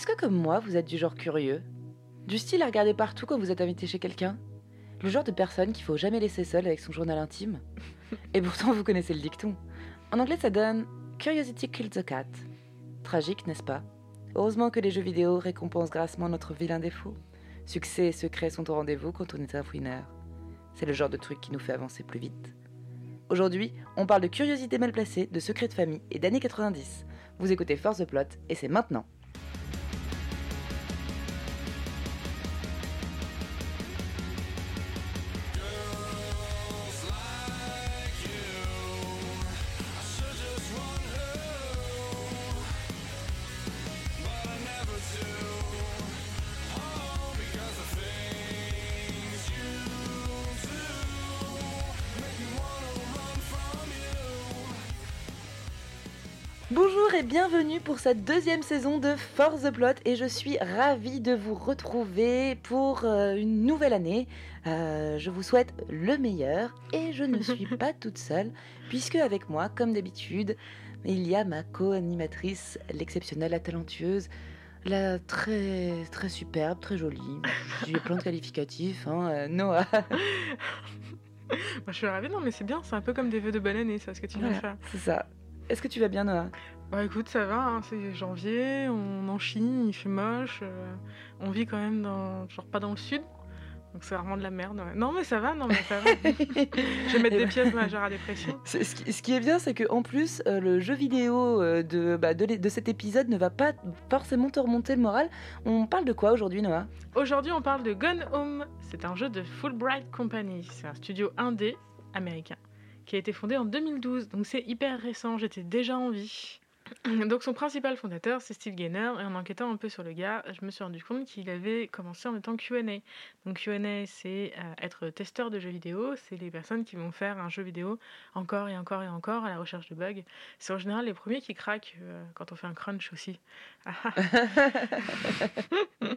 Est-ce que comme moi, vous êtes du genre curieux? Du style à regarder partout quand vous êtes invité chez quelqu'un? Le genre de personne qu'il faut jamais laisser seule avec son journal intime? Et pourtant, vous connaissez le dicton. En anglais, ça donne Curiosity kills the cat. Tragique, n'est-ce pas? Heureusement que les jeux vidéo récompensent grassement notre vilain défaut. Succès et secrets sont au rendez-vous quand on est un fouineur. C'est le genre de truc qui nous fait avancer plus vite. Aujourd'hui, on parle de curiosité mal placée, de secrets de famille et d'années 90. Vous écoutez Force the Plot et c'est maintenant. Pour cette deuxième saison de Force the Plot et je suis ravie de vous retrouver pour euh, une nouvelle année. Euh, je vous souhaite le meilleur et je ne suis pas toute seule puisque avec moi, comme d'habitude, il y a ma co-animatrice, l'exceptionnelle, la talentueuse, la très très superbe, très jolie. J'ai plein de qualificatifs, hein, euh, Noah. Moi, je suis ravie, non, mais c'est bien, c'est un peu comme des vœux de bonne année, ça, ce que tu viens de faire. C'est ça. Est-ce que tu vas bien, Noah? Bah écoute, ça va, hein, c'est janvier, on en Chine, il fait moche, euh, on vit quand même dans, genre pas dans le sud, donc c'est vraiment de la merde. ouais. Non mais ça va, non mais ça va. Je vais mettre des pièces majeures à dépression. Ce qui, ce qui est bien, c'est qu'en plus, euh, le jeu vidéo euh, de, bah, de, de cet épisode ne va pas forcément te remonter le moral. On parle de quoi aujourd'hui, Noah? Aujourd'hui, on parle de Gone Home. C'est un jeu de Fulbright Company. C'est un studio indé américain qui a été fondé en 2012. Donc c'est hyper récent. J'étais déjà en vie. Donc son principal fondateur, c'est Steve Gaynor. Et en enquêtant un peu sur le gars, je me suis rendu compte qu'il avait commencé en étant Q&A. Donc Q&A, c'est euh, être testeur de jeux vidéo. C'est les personnes qui vont faire un jeu vidéo encore et encore et encore à la recherche de bugs. C'est en général les premiers qui craquent euh, quand on fait un crunch aussi. Et,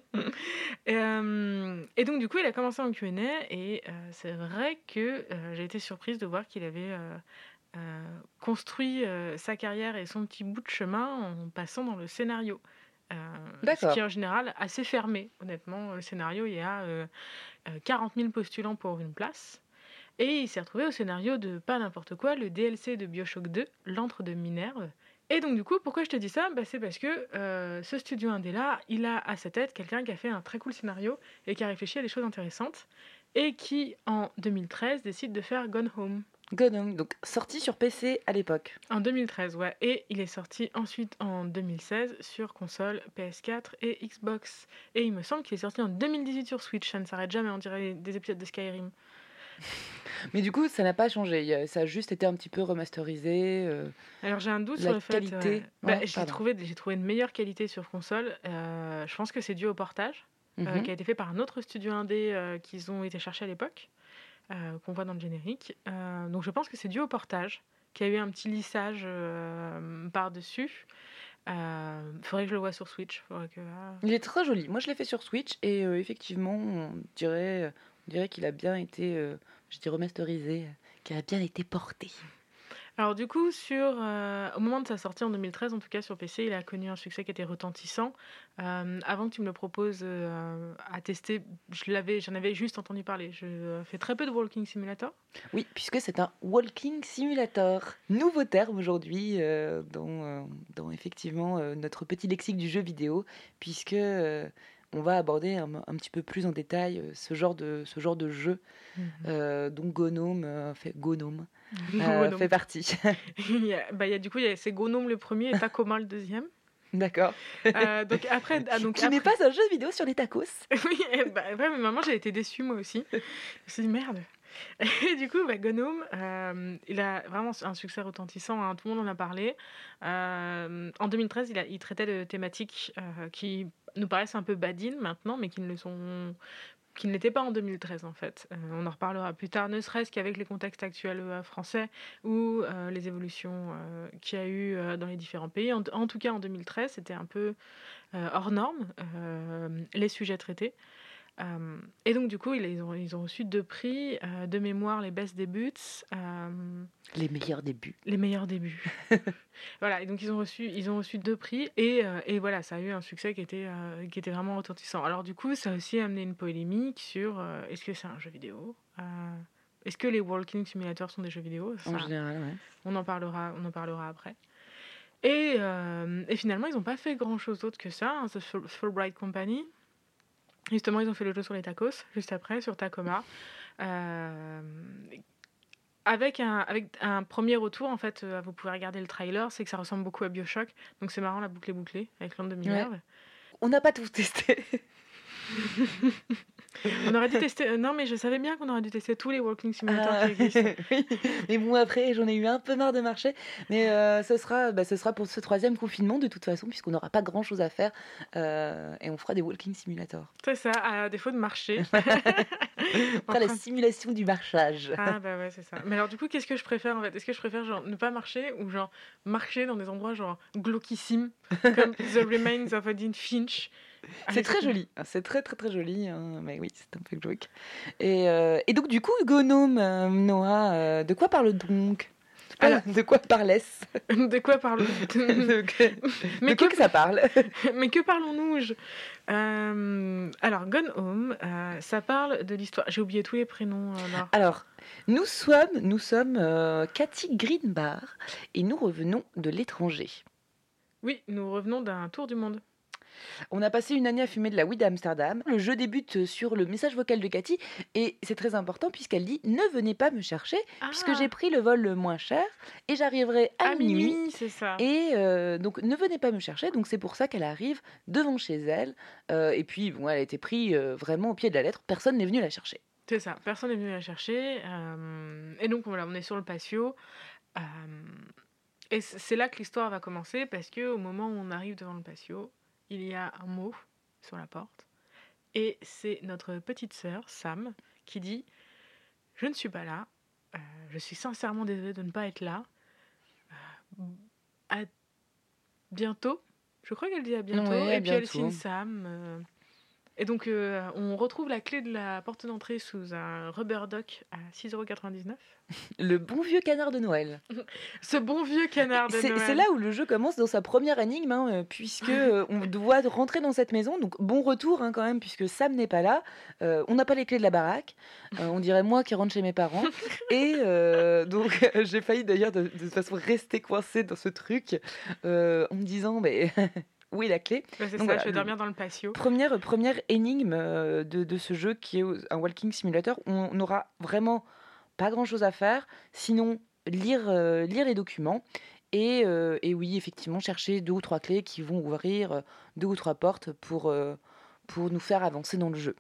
euh, et donc du coup, il a commencé en Q&A et c'est vrai que j'ai été surprise de voir qu'il avait euh, construit euh, sa carrière et son petit bout de chemin en passant dans le scénario. Euh, ce qui est en général assez fermé, honnêtement. Le scénario, il y a euh, euh, 40 000 postulants pour une place. Et il s'est retrouvé au scénario de pas n'importe quoi, le DLC de Bioshock 2, L'antre de Minerve. Et donc du coup, pourquoi je te dis ça? Bah, C'est parce que euh, ce studio indé-là, il a à sa tête quelqu'un qui a fait un très cool scénario et qui a réfléchi à des choses intéressantes et qui, en 2013, décide de faire Gone Home. Home, donc sorti sur PC à l'époque. En 2013, ouais. Et il est sorti ensuite en 2016 sur console, PS4 et Xbox. Et il me semble qu'il est sorti en 2018 sur Switch. Ça ne s'arrête jamais, on dirait des épisodes de Skyrim. Mais du coup, ça n'a pas changé. Ça a juste été un petit peu remasterisé. euh, Alors j'ai un doute sur le fait. qualité, ouais. Bah, j'ai trouvé, j'ai trouvé une meilleure qualité sur console. Euh, je pense que c'est dû au portage euh, mhm. qui a été fait par un autre studio indé euh, qu'ils ont été chercher à l'époque, euh, qu'on voit dans le générique. Euh, donc je pense que c'est dû au portage, qui a eu un petit lissage euh, par-dessus. Faudrait que je le voie sur Switch. Ah. Il est très joli. Moi, je l'ai fait sur Switch et effectivement, on dirait, on dirait qu'il a bien été, je dis remasterisé, qu'il a bien été porté. Alors du coup, sur, euh, au moment de sa sortie en 2013, en tout cas sur PC, il a connu un succès qui était retentissant. Euh, avant que tu me le proposes euh, à tester, je l'avais, j'en avais juste entendu parler. Je fais très peu de Walking Simulator. Oui, puisque c'est un walking simulator. Nouveau terme aujourd'hui dans, dans effectivement notre petit lexique du jeu vidéo, puisque on va aborder un, un petit peu plus en détail ce genre de, ce genre de jeu euh, dont Gnome fait, Gnome, euh, fait partie. il y a, bah, il y a, du coup, c'est Gnome le premier et Tacoma le deuxième. D'accord. Euh, donc après, ah, donc Qui n'est après- pas un jeu vidéo sur les tacos. oui, et bah, ouais, mais maman, j'ai été déçue moi aussi. Je me suis dit merde. Et du coup, bah, Gnome, euh, il a vraiment un succès retentissant. hein, tout le monde en a parlé. Euh, en 2013, il, a, il traitait de thématiques euh, qui nous paraissent un peu badines maintenant, mais qui ne le sont qui ne l'étaient pas en 2013 en fait. Euh, on en reparlera plus tard, ne serait-ce qu'avec les contextes actuels euh, français ou euh, les évolutions qu'il y a eu dans les différents pays. En, en tout cas, en 2013, c'était un peu hors norme, les sujets traités. Euh, et donc, du coup, ils, ont, ils ont reçu deux prix. euh, de mémoire, les Best Debuts. euh, Les meilleurs débuts. les meilleurs débuts. voilà, et donc ils ont reçu, ils ont reçu deux prix et, euh, et voilà, ça a eu un succès qui était, qui était vraiment retentissant. Alors du coup, ça a aussi amené une polémique sur est-ce que c'est un jeu vidéo Est-ce que les Walking Simulators sont des jeux vidéo Ça, En général, ouais. on en parlera, on en parlera après. Et, et finalement, ils n'ont pas fait grand-chose d'autre que ça, hein, The Fulbright Company. Justement, ils ont fait le jeu sur les tacos, juste après, sur Tacoma. Euh, avec, un, avec un premier retour, en fait, euh, vous pouvez regarder le trailer, c'est que ça ressemble beaucoup à Bioshock. Donc c'est marrant, la boucle est bouclée, avec l'onde de Minerve. On n'a pas tout testé. On aurait dû tester... euh, Non, mais je savais bien qu'on aurait dû tester tous les Walking Simulators Ah, qui existent. oui. Mais bon, après, j'en ai eu un peu marre de marcher. Mais euh, ce, sera, bah, ce sera pour ce troisième confinement, de toute façon, puisqu'on n'aura pas grand-chose à faire. euh, et on fera des walking simulators. C'est ça, à défaut de marcher. On fera la simulation du marchage. Ah bah ouais, c'est ça. Mais alors du coup, qu'est-ce que je préfère en fait? Est-ce que je préfère genre ne pas marcher ou genre marcher dans des endroits genre glauquissimes comme The Remains of Edith Finch? C'est très joli, Ah, c'est très très très joli, hein, mais oui, c'est un peu glauque. Et, euh, et donc du coup, Gonome, euh, Noah, euh, de quoi parle donc? De quoi, Alors- de quoi parlesse De quoi De, que- Mais de quoi que, que ça parle? Mais que parlons-nous? Alors, Gone Home, ça parle de l'histoire. J'ai oublié tous les prénoms. Alors, nous sommes, nous sommes Cathy Greenbar et nous revenons de l'étranger. Oui, nous revenons d'un tour du monde. On a passé une année à fumer de la weed à Amsterdam. Le jeu débute sur le message vocal de Cathy et c'est très important puisqu'elle dit ne venez pas me chercher puisque Ah, j'ai pris le vol le moins cher et j'arriverai à, à minuit. minuit, c'est ça. Et euh, donc ne venez pas me chercher. Donc c'est pour ça qu'elle arrive devant chez elle. Euh, et puis bon, elle a été prise euh, vraiment au pied de la lettre. Personne n'est venu la chercher. C'est ça, personne n'est venu la chercher. et donc voilà, on est sur le patio. et c'est là que l'histoire va commencer parce que au moment où on arrive devant le patio, il y a un mot sur la porte. Et c'est notre petite sœur, Sam, qui dit Je ne suis pas là. euh, je suis sincèrement désolée de ne pas être là. euh, à bientôt. Je crois qu'elle dit à bientôt. Ouais, à et puis elle signe Sam. Et donc, euh, on retrouve la clé de la porte d'entrée sous un rubber duck à 6,99€. Le bon vieux canard de Noël. Ce bon vieux canard de Noël. c'est là où le jeu commence dans sa première énigme, hein, euh, puisque euh, on doit rentrer dans cette maison. Donc bon retour hein, quand même, puisque Sam n'est pas là. Euh, on n'a pas les clés de la baraque. On dirait moi qui rentre chez mes parents. Et donc j'ai failli d'ailleurs de, de toute façon rester coincée dans ce truc en me disant mais où est la clé Ouais, c'est ça, voilà, je vais le- dormir dans le patio. Première, première énigme euh, de, de ce jeu qui est un walking simulator. On n'aura vraiment pas grand chose à faire, sinon lire, euh, lire les documents. Et, euh, et oui, effectivement, chercher deux ou trois clés qui vont ouvrir deux ou trois portes pour, euh, pour nous faire avancer dans le jeu.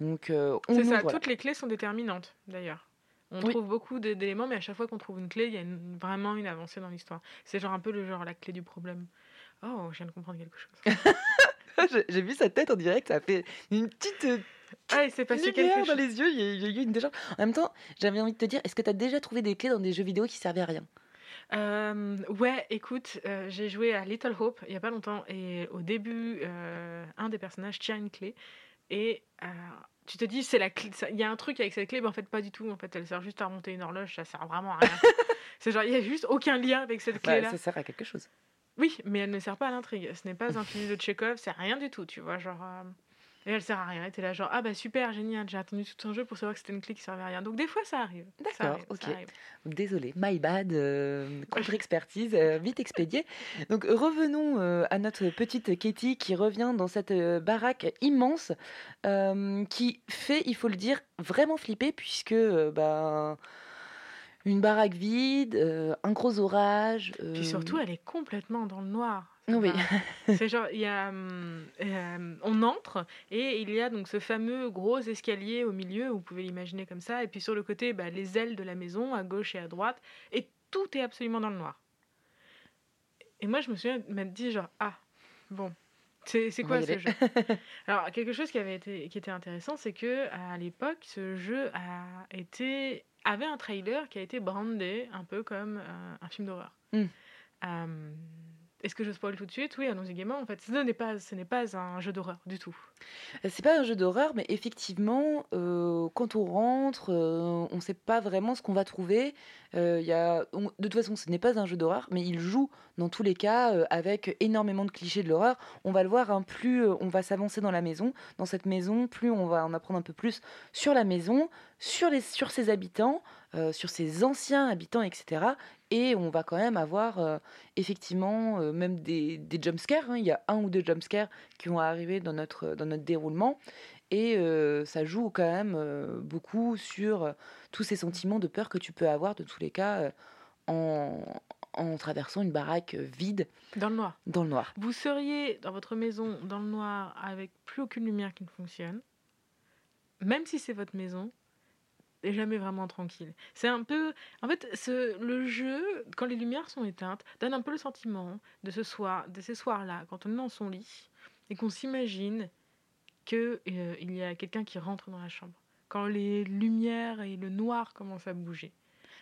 Donc, euh, on C'est ça, toutes les clés sont déterminantes d'ailleurs. On Oui. trouve beaucoup d'éléments, mais à chaque fois qu'on trouve une clé, il y a une- vraiment une avancée dans l'histoire. C'est genre un peu le genre la clé du problème. Oh, je viens de comprendre quelque chose. J'ai- vu sa tête en direct, ça a fait une petite euh, Ah, il s'est passé quelque dans chose. les yeux, il y a, eu une décharge. En même temps, j'avais envie de te dire, est-ce que tu as déjà trouvé des clés dans des jeux vidéo qui servaient à rien? Euh, ouais, écoute, euh, j'ai joué à Little Hope il y a pas longtemps et au début, euh, un des personnages tient une clé et tu te dis c'est la clé. Il y a un truc avec cette clé, mais en fait pas du tout. En fait, elle sert juste à remonter une horloge, ça sert vraiment à rien. c'est genre il y a juste aucun lien avec cette clé là. Ça sert à quelque chose. Oui, mais elle ne sert pas à l'intrigue. Ce n'est pas un film de Tchekhov, c'est rien du tout, tu vois. Genre, euh, Et elle sert à rien. Et t'es là, genre, ah bah super, génial, j'ai attendu tout un jeu pour savoir que c'était une clé qui servait à rien. Donc des fois, ça arrive. D'accord, ok. arrive. Désolé, my bad, euh, contre-expertise, euh, vite expédié. Donc revenons euh, à notre petite Katie qui revient dans cette baraque immense qui fait, il faut le dire, vraiment flipper puisque ben, une baraque vide, euh, un gros orage. Puis euh, surtout, elle est complètement dans le noir. Oui. C'est genre, il y a, hum, euh, on entre et il y a donc ce fameux gros escalier au milieu, vous pouvez l'imaginer comme ça, et puis sur le côté, bah, les ailes de la maison, à gauche et à droite, et tout est absolument dans le noir. Et moi, je me souviens m'être dit, genre, ah, bon, c'est quoi ce jeu? Alors, quelque chose qui, avait été, qui était intéressant, c'est que à l'époque, ce jeu a été, avait un trailer qui a été brandé un peu comme euh, un film d'horreur. Mm. Euh, est-ce que je spoil tout de suite? Oui, allons-y gaiement. En fait, ce n'est pas, ce n'est pas un jeu d'horreur du tout. Euh, C'est pas un jeu d'horreur, mais effectivement, euh, quand on rentre, euh, on ne sait pas vraiment ce qu'on va trouver. Euh, y a, de toute façon, ce n'est pas un jeu d'horreur, mais il joue dans tous les cas avec énormément de clichés de l'horreur. On va le voir, hein, plus on va s'avancer dans la maison, dans cette maison, plus on va en apprendre un peu plus sur la maison, sur, les, sur ses habitants, euh, sur ses anciens habitants, etc. Et on va quand même avoir euh, effectivement euh, même des, des jumpscares. hein. Il y a un ou deux jumpscares qui vont arriver dans notre, dans notre déroulement. Et ça joue quand même beaucoup sur tous ces sentiments de peur que tu peux avoir, de tous les cas, en, en traversant une baraque vide Dans le noir. dans le noir. Vous seriez dans votre maison dans le noir avec plus aucune lumière qui ne fonctionne, même si c'est votre maison, jamais vraiment tranquille. C'est un peu, en fait, ce, le jeu quand les lumières sont éteintes donne un peu le sentiment de ce soir, de ces soirs-là, quand on est dans son lit et qu'on s'imagine que euh, il y a quelqu'un qui rentre dans la chambre. Quand les lumières et le noir commencent à bouger.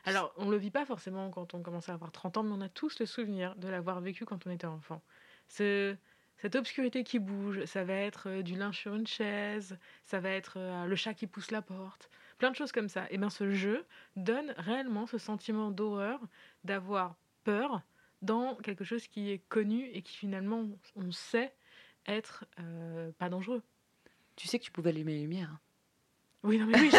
Alors, on ne le vit pas forcément quand on commence à avoir 30 ans, mais on a tous le souvenir de l'avoir vécu quand on était enfant. Ce, cette obscurité qui bouge, ça va être euh, du linge sur une chaise, ça va être euh, le chat qui pousse la porte, plein de choses comme ça. Et bien ce jeu donne réellement ce sentiment d'horreur, d'avoir peur dans quelque chose qui est connu et qui finalement on sait être euh, pas dangereux. Tu sais que tu pouvais allumer les lumières. Oui, non mais oui,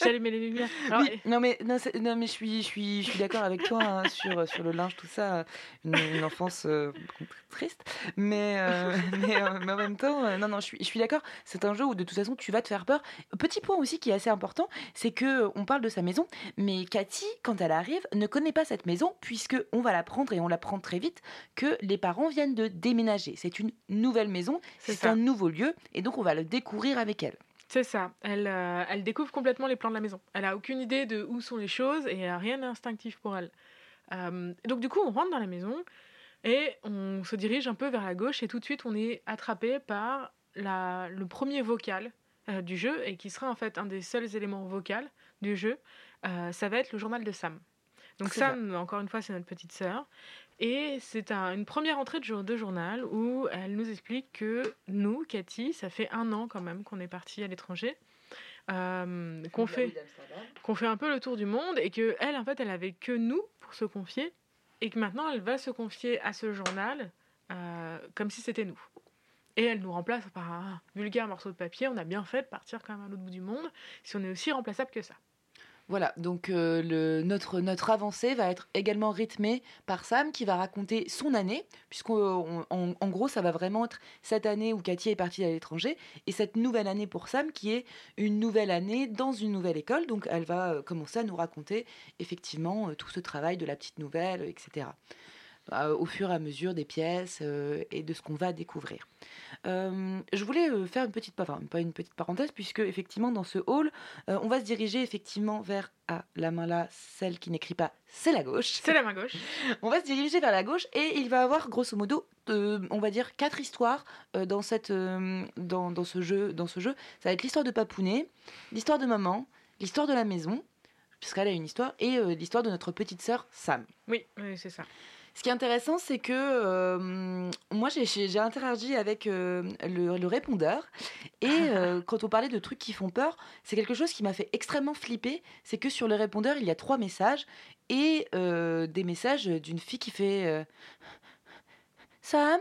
allumé les lumières. Alors, Oui, non mais, non, mais je suis, je suis, je suis d'accord avec toi hein, sur, sur le linge, tout ça. Une, une enfance euh, triste. Mais, euh, mais, euh, mais en même temps, non, non, je suis, je suis d'accord. C'est un jeu où de toute façon, tu vas te faire peur. Petit point aussi qui est assez important, c'est que on parle de sa maison, mais Cathy, quand elle arrive, ne connaît pas cette maison, puisque on va l'apprendre et on l'apprend très vite que les parents viennent de déménager. C'est une nouvelle maison, C'est un nouveau lieu, et donc on va le découvrir avec elle. C'est ça. Elle, euh, elle découvre complètement les plans de la maison. Elle a aucune idée de où sont les choses et euh, rien n'est instinctif pour elle. Euh, donc du coup, on rentre dans la maison et on se dirige un peu vers la gauche et tout de suite, on est attrapé par la, le premier vocal euh, du jeu et qui sera en fait un des seuls éléments vocaux du jeu. Ça va être le journal de Sam. Donc Sam, encore une fois, c'est notre petite sœur. Et c'est un- une première entrée de, jour- de journal où elle nous explique que nous, Cathy, ça fait un an quand même qu'on est parti à l'étranger, euh, qu'on fait, qu'on fait un peu le tour du monde et que elle, en fait, elle avait que nous pour se confier et que maintenant elle va se confier à ce journal euh, comme si c'était nous. Et elle nous remplace par un vulgaire morceau de papier. On a bien fait de partir quand même à l'autre bout du monde si on est aussi remplaçable que ça. Voilà, donc euh, notre, notre avancée va être également rythmée par Sam qui va raconter son année, puisqu'en en, en gros, ça va vraiment être cette année où Cathy est partie à l'étranger, et cette nouvelle année pour Sam qui est une nouvelle année dans une nouvelle école. Donc elle va euh, commencer à nous raconter effectivement euh, tout ce travail de la petite nouvelle, etc. euh, au fur et à mesure des pièces euh, et de ce qu'on va découvrir. Euh, je voulais faire une petite, enfin, pas une petite parenthèse, puisque effectivement dans ce hall, on va se diriger effectivement vers ah, la main là, celle qui n'écrit pas, c'est la gauche. C'est la main gauche. On va se diriger vers la gauche et il va avoir grosso modo, euh, on va dire quatre histoires euh, dans cette, euh, dans, dans ce jeu, dans ce jeu. Ça va être l'histoire de Papounet, l'histoire de maman, l'histoire de la maison, puisqu'elle a une histoire, et l'histoire de notre petite sœur Sam. Oui, oui c'est ça. Ce qui est intéressant, c'est que euh, moi, j'ai- interagi avec euh, le, le répondeur. Et euh, quand on parlait de trucs qui font peur, c'est quelque chose qui m'a fait extrêmement flipper. C'est que sur le répondeur, il y a trois messages. Et des messages d'une fille qui fait Sam?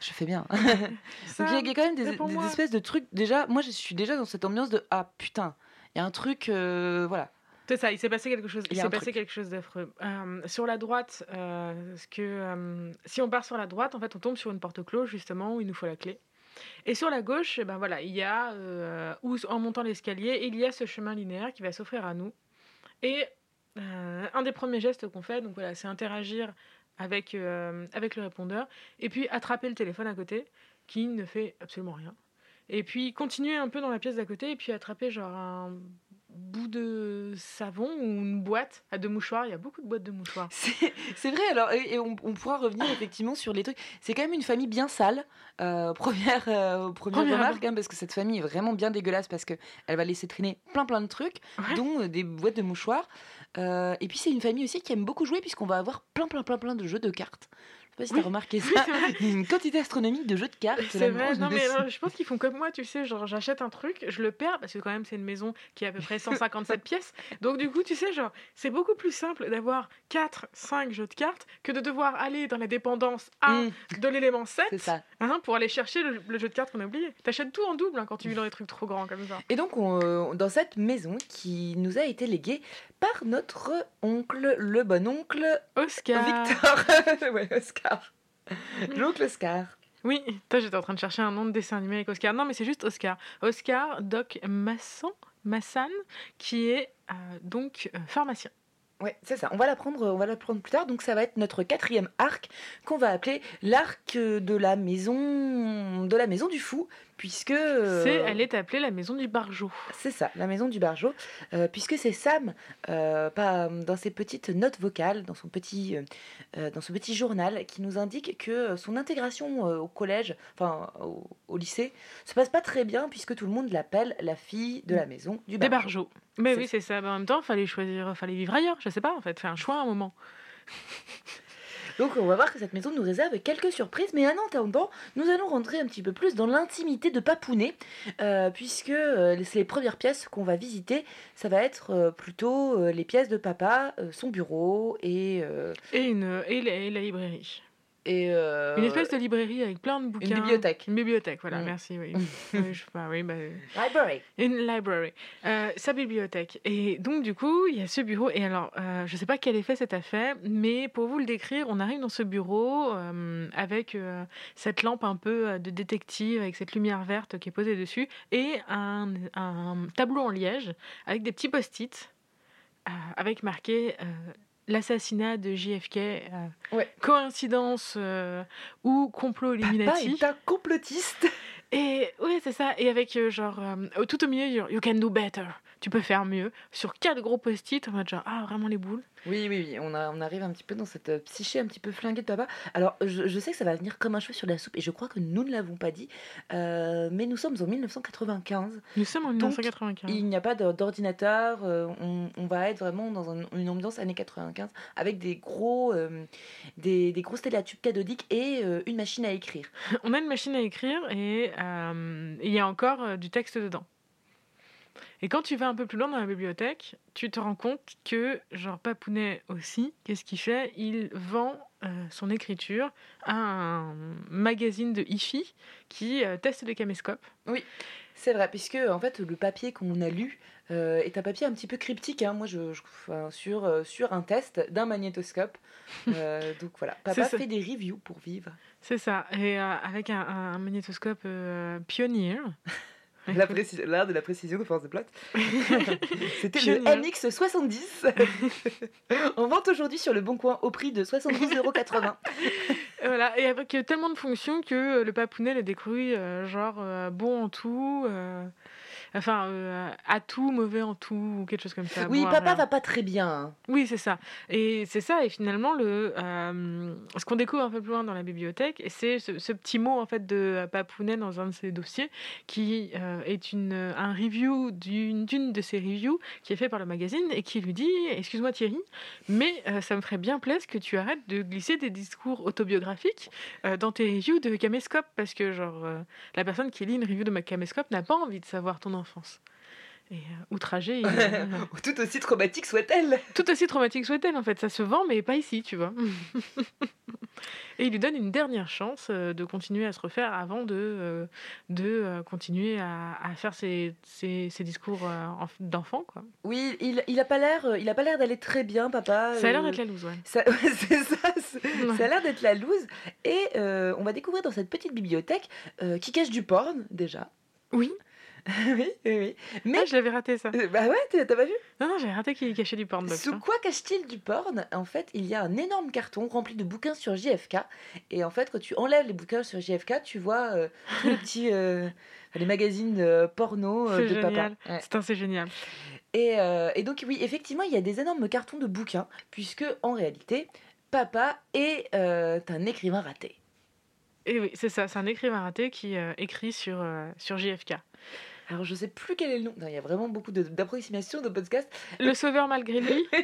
Je fais bien. Donc il y a- quand même des, des- espèces de trucs. Déjà, moi, je suis déjà dans cette ambiance de Ah putain, il y a un truc. voilà. C'est ça, il s'est passé quelque chose. Il s'est passé quelque chose d'affreux. Euh, sur la droite, euh, ce que, euh, si on part sur la droite, en fait, on tombe sur une porte close justement où il nous faut la clé. Et sur la gauche, eh ben voilà, il y a, où, en montant l'escalier, il y a ce chemin linéaire qui va s'offrir à nous. Et un des premiers gestes qu'on fait, donc voilà, c'est interagir avec, avec le répondeur, et puis attraper le téléphone à côté, qui ne fait absolument rien. Et puis continuer un peu dans la pièce d'à côté, et puis attraper genre un bout de savon ou une boîte à deux mouchoirs. Il y a beaucoup de boîtes de mouchoirs. C'est vrai, alors, et, on, on pourra revenir effectivement sur les trucs. C'est quand même une famille bien sale, euh, première, euh, première Première remarque, hein, parce que cette famille est vraiment bien dégueulasse parce qu'elle va laisser traîner plein plein de trucs, Ouais. dont euh, des boîtes de mouchoirs. Euh, et puis c'est une famille aussi qui aime beaucoup jouer puisqu'on va avoir plein plein plein plein de jeux de cartes. Sais pas si Oui. t'as remarqué Oui, ça. a une quantité astronomique de jeux de cartes. C'est vrai, non me mais euh, je pense qu'ils font comme moi, tu sais, genre j'achète un truc, je le perds parce que quand même c'est une maison qui a à peu près 157 pièces. Donc du coup, tu sais, genre c'est beaucoup plus simple d'avoir 4, 5 jeux de cartes que de devoir aller dans la dépendance 1 Mmh, de l'élément 7 c'est ça. hein, pour aller chercher le, le jeu de cartes qu'on a oublié. T'achètes tout en double hein, quand tu vis dans des trucs trop grands comme ça. Et donc, on, euh, dans cette maison qui nous a été léguée par notre oncle, le bon oncle Oscar. Victor. ouais, Oscar. L'oncle Oscar. Oui, toi j'étais en train de chercher un nom de dessin animé avec Oscar. Non mais c'est juste Oscar. Oscar Doc Masson, Massan, qui est euh, donc euh, pharmacien. Ouais, c'est ça. On va l'apprendre, on va l'apprendre plus tard. Donc, ça va être notre quatrième arc qu'on va appeler l'arc de la maison, de la maison du fou, puisque euh, C'est, elle est appelée la maison du Barjot. C'est ça, la maison du Barjot, euh, puisque c'est Sam, euh, pas, dans ses petites notes vocales, dans son petit, dans ce petit journal, qui nous indique que son intégration au collège, enfin au, au lycée, se passe pas très bien, puisque tout le monde l'appelle la fille de la maison du Des. Barjots. Mais oui, c'est ça. Mais en même temps, fallait choisir, fallait vivre ailleurs. Je sais pas, en fait, faire un choix à un moment. Donc on va voir que cette maison nous réserve quelques surprises, mais en attendant, nous allons rentrer un petit peu plus dans l'intimité de Papounet, euh, puisque euh, c'est les premières pièces qu'on va visiter, ça va être euh, plutôt les pièces de papa, son bureau et... et la librairie. Et euh, Une espèce de librairie avec plein de bouquins. bibliothèque. Une bibliothèque, voilà, Mm. merci. Oui. Oui, je sais pas, oui, bah, Library. Une library. Euh, sa bibliothèque. Et donc, du coup, il y a ce bureau. Et alors, euh, je sais pas quel effet ça t'a fait, mais pour vous le décrire, on arrive dans ce bureau euh, avec euh, cette lampe un peu euh, de détective, avec cette lumière verte qui est posée dessus, et un, un tableau en liège avec des petits post-it euh, avec marqué. L'assassinat de JFK, euh, Ouais. coïncidence euh, ou complot Papa Illuminati. est un complotiste. Et ouais, c'est ça. Et avec euh, genre tout au milieu, you can do better. Tu peux faire mieux. Sur quatre gros post-it, on va genre ah vraiment les boules. Oui, oui, oui, on, a, on arrive un petit peu dans cette euh, psyché un petit peu flinguée de papa. Alors, je, je sais que ça va venir comme un cheveu sur la soupe, et je crois que nous ne l'avons pas dit, euh, mais nous sommes en 1995. Nous sommes en Donc, 1995. Il n'y a pas d'ordinateur, euh, on, on va être vraiment dans un- une ambiance années 95 avec des gros, des, des grosses télé cathodiques et une machine à écrire. On a une machine à écrire et il y a encore du texte dedans. Et quand tu vas un peu plus loin dans la bibliothèque, tu te rends compte que, genre, Papounet aussi, qu'est-ce qu'il fait? Il vend euh, son écriture à un magazine de hi-fi qui euh, teste les caméscopes. C'est vrai, puisque en fait le papier qu'on a lu euh, est un papier un petit peu cryptique. hein. Moi, je, je- enfin, sur, sur un test d'un magnétoscope. Donc voilà, papa fait des reviews pour vivre. C'est ça, et avec un, un magnétoscope euh, Préci- L'art de la précision de force de plot. C'était le Pionnier. MX70. en vente aujourd'hui sur le Bon Coin au prix de 72,80€. Et Voilà, et avec tellement de fonctions que le papounet l'a décrit euh, genre euh, bon en tout, euh, enfin euh, à tout, mauvais en tout, ou quelque chose comme ça. Oui, Bon papa va pas très bien. hein. Oui, c'est ça. Et c'est ça, et finalement, le, euh, ce qu'on découvre un peu plus loin dans la bibliothèque, et c'est ce, ce petit mot en fait de Papounet dans un de ses dossiers, qui euh, est une, un review d'une d'une de ses reviews qui est fait par le magazine, et qui lui dit Excuse-moi Thierry, mais euh, ça me ferait bien plaisir que tu arrêtes de glisser des discours autobiographiques euh, dans tes reviews de Caméscope, parce que genre, euh, la personne qui lit une review de ma Caméscope n'a pas envie de savoir ton enfance. Et euh, outragé, euh, Tout aussi traumatique soit-elle. tout aussi traumatique soit-elle en fait, ça se vend mais pas ici, tu vois. Et il lui donne une dernière chance euh, de continuer à se refaire avant de, euh, de continuer à, à faire ses, ses, ses discours enf- d'enfant. quoi. Oui, il, il a pas l'air, euh, il a pas l'air d'aller très bien, papa. Ça a l'air d'être la loose, ouais. Ça, ouais, c'est ça, c'est- Ouais. ça a l'air d'être la loose. Et euh, on va découvrir dans cette petite bibliothèque qui cache du porn, déjà. Oui, oui, oui, oui. Mais Ah, je l'avais raté ça. euh, bah ouais, t'as pas vu? Non, non, j'avais raté qu'il cachait du porn. Sous quoi cache-t-il du porn? En fait, il y a un énorme carton rempli de bouquins sur JFK. Et en fait, quand tu enlèves les bouquins sur JFK, tu vois euh, tous les petits. euh, les magazines porno C'est de papa. génial. Ouais. Putain, c'est génial. Et, et donc, oui, effectivement, il y a des énormes cartons de bouquins, puisque en réalité, papa est un écrivain raté. Et oui, c'est ça, c'est un écrivain raté qui écrit sur, sur JFK. Alors, je sais plus quel est le nom. Non, Il y a vraiment beaucoup d'approximations de podcasts. Le sauveur malgré lui.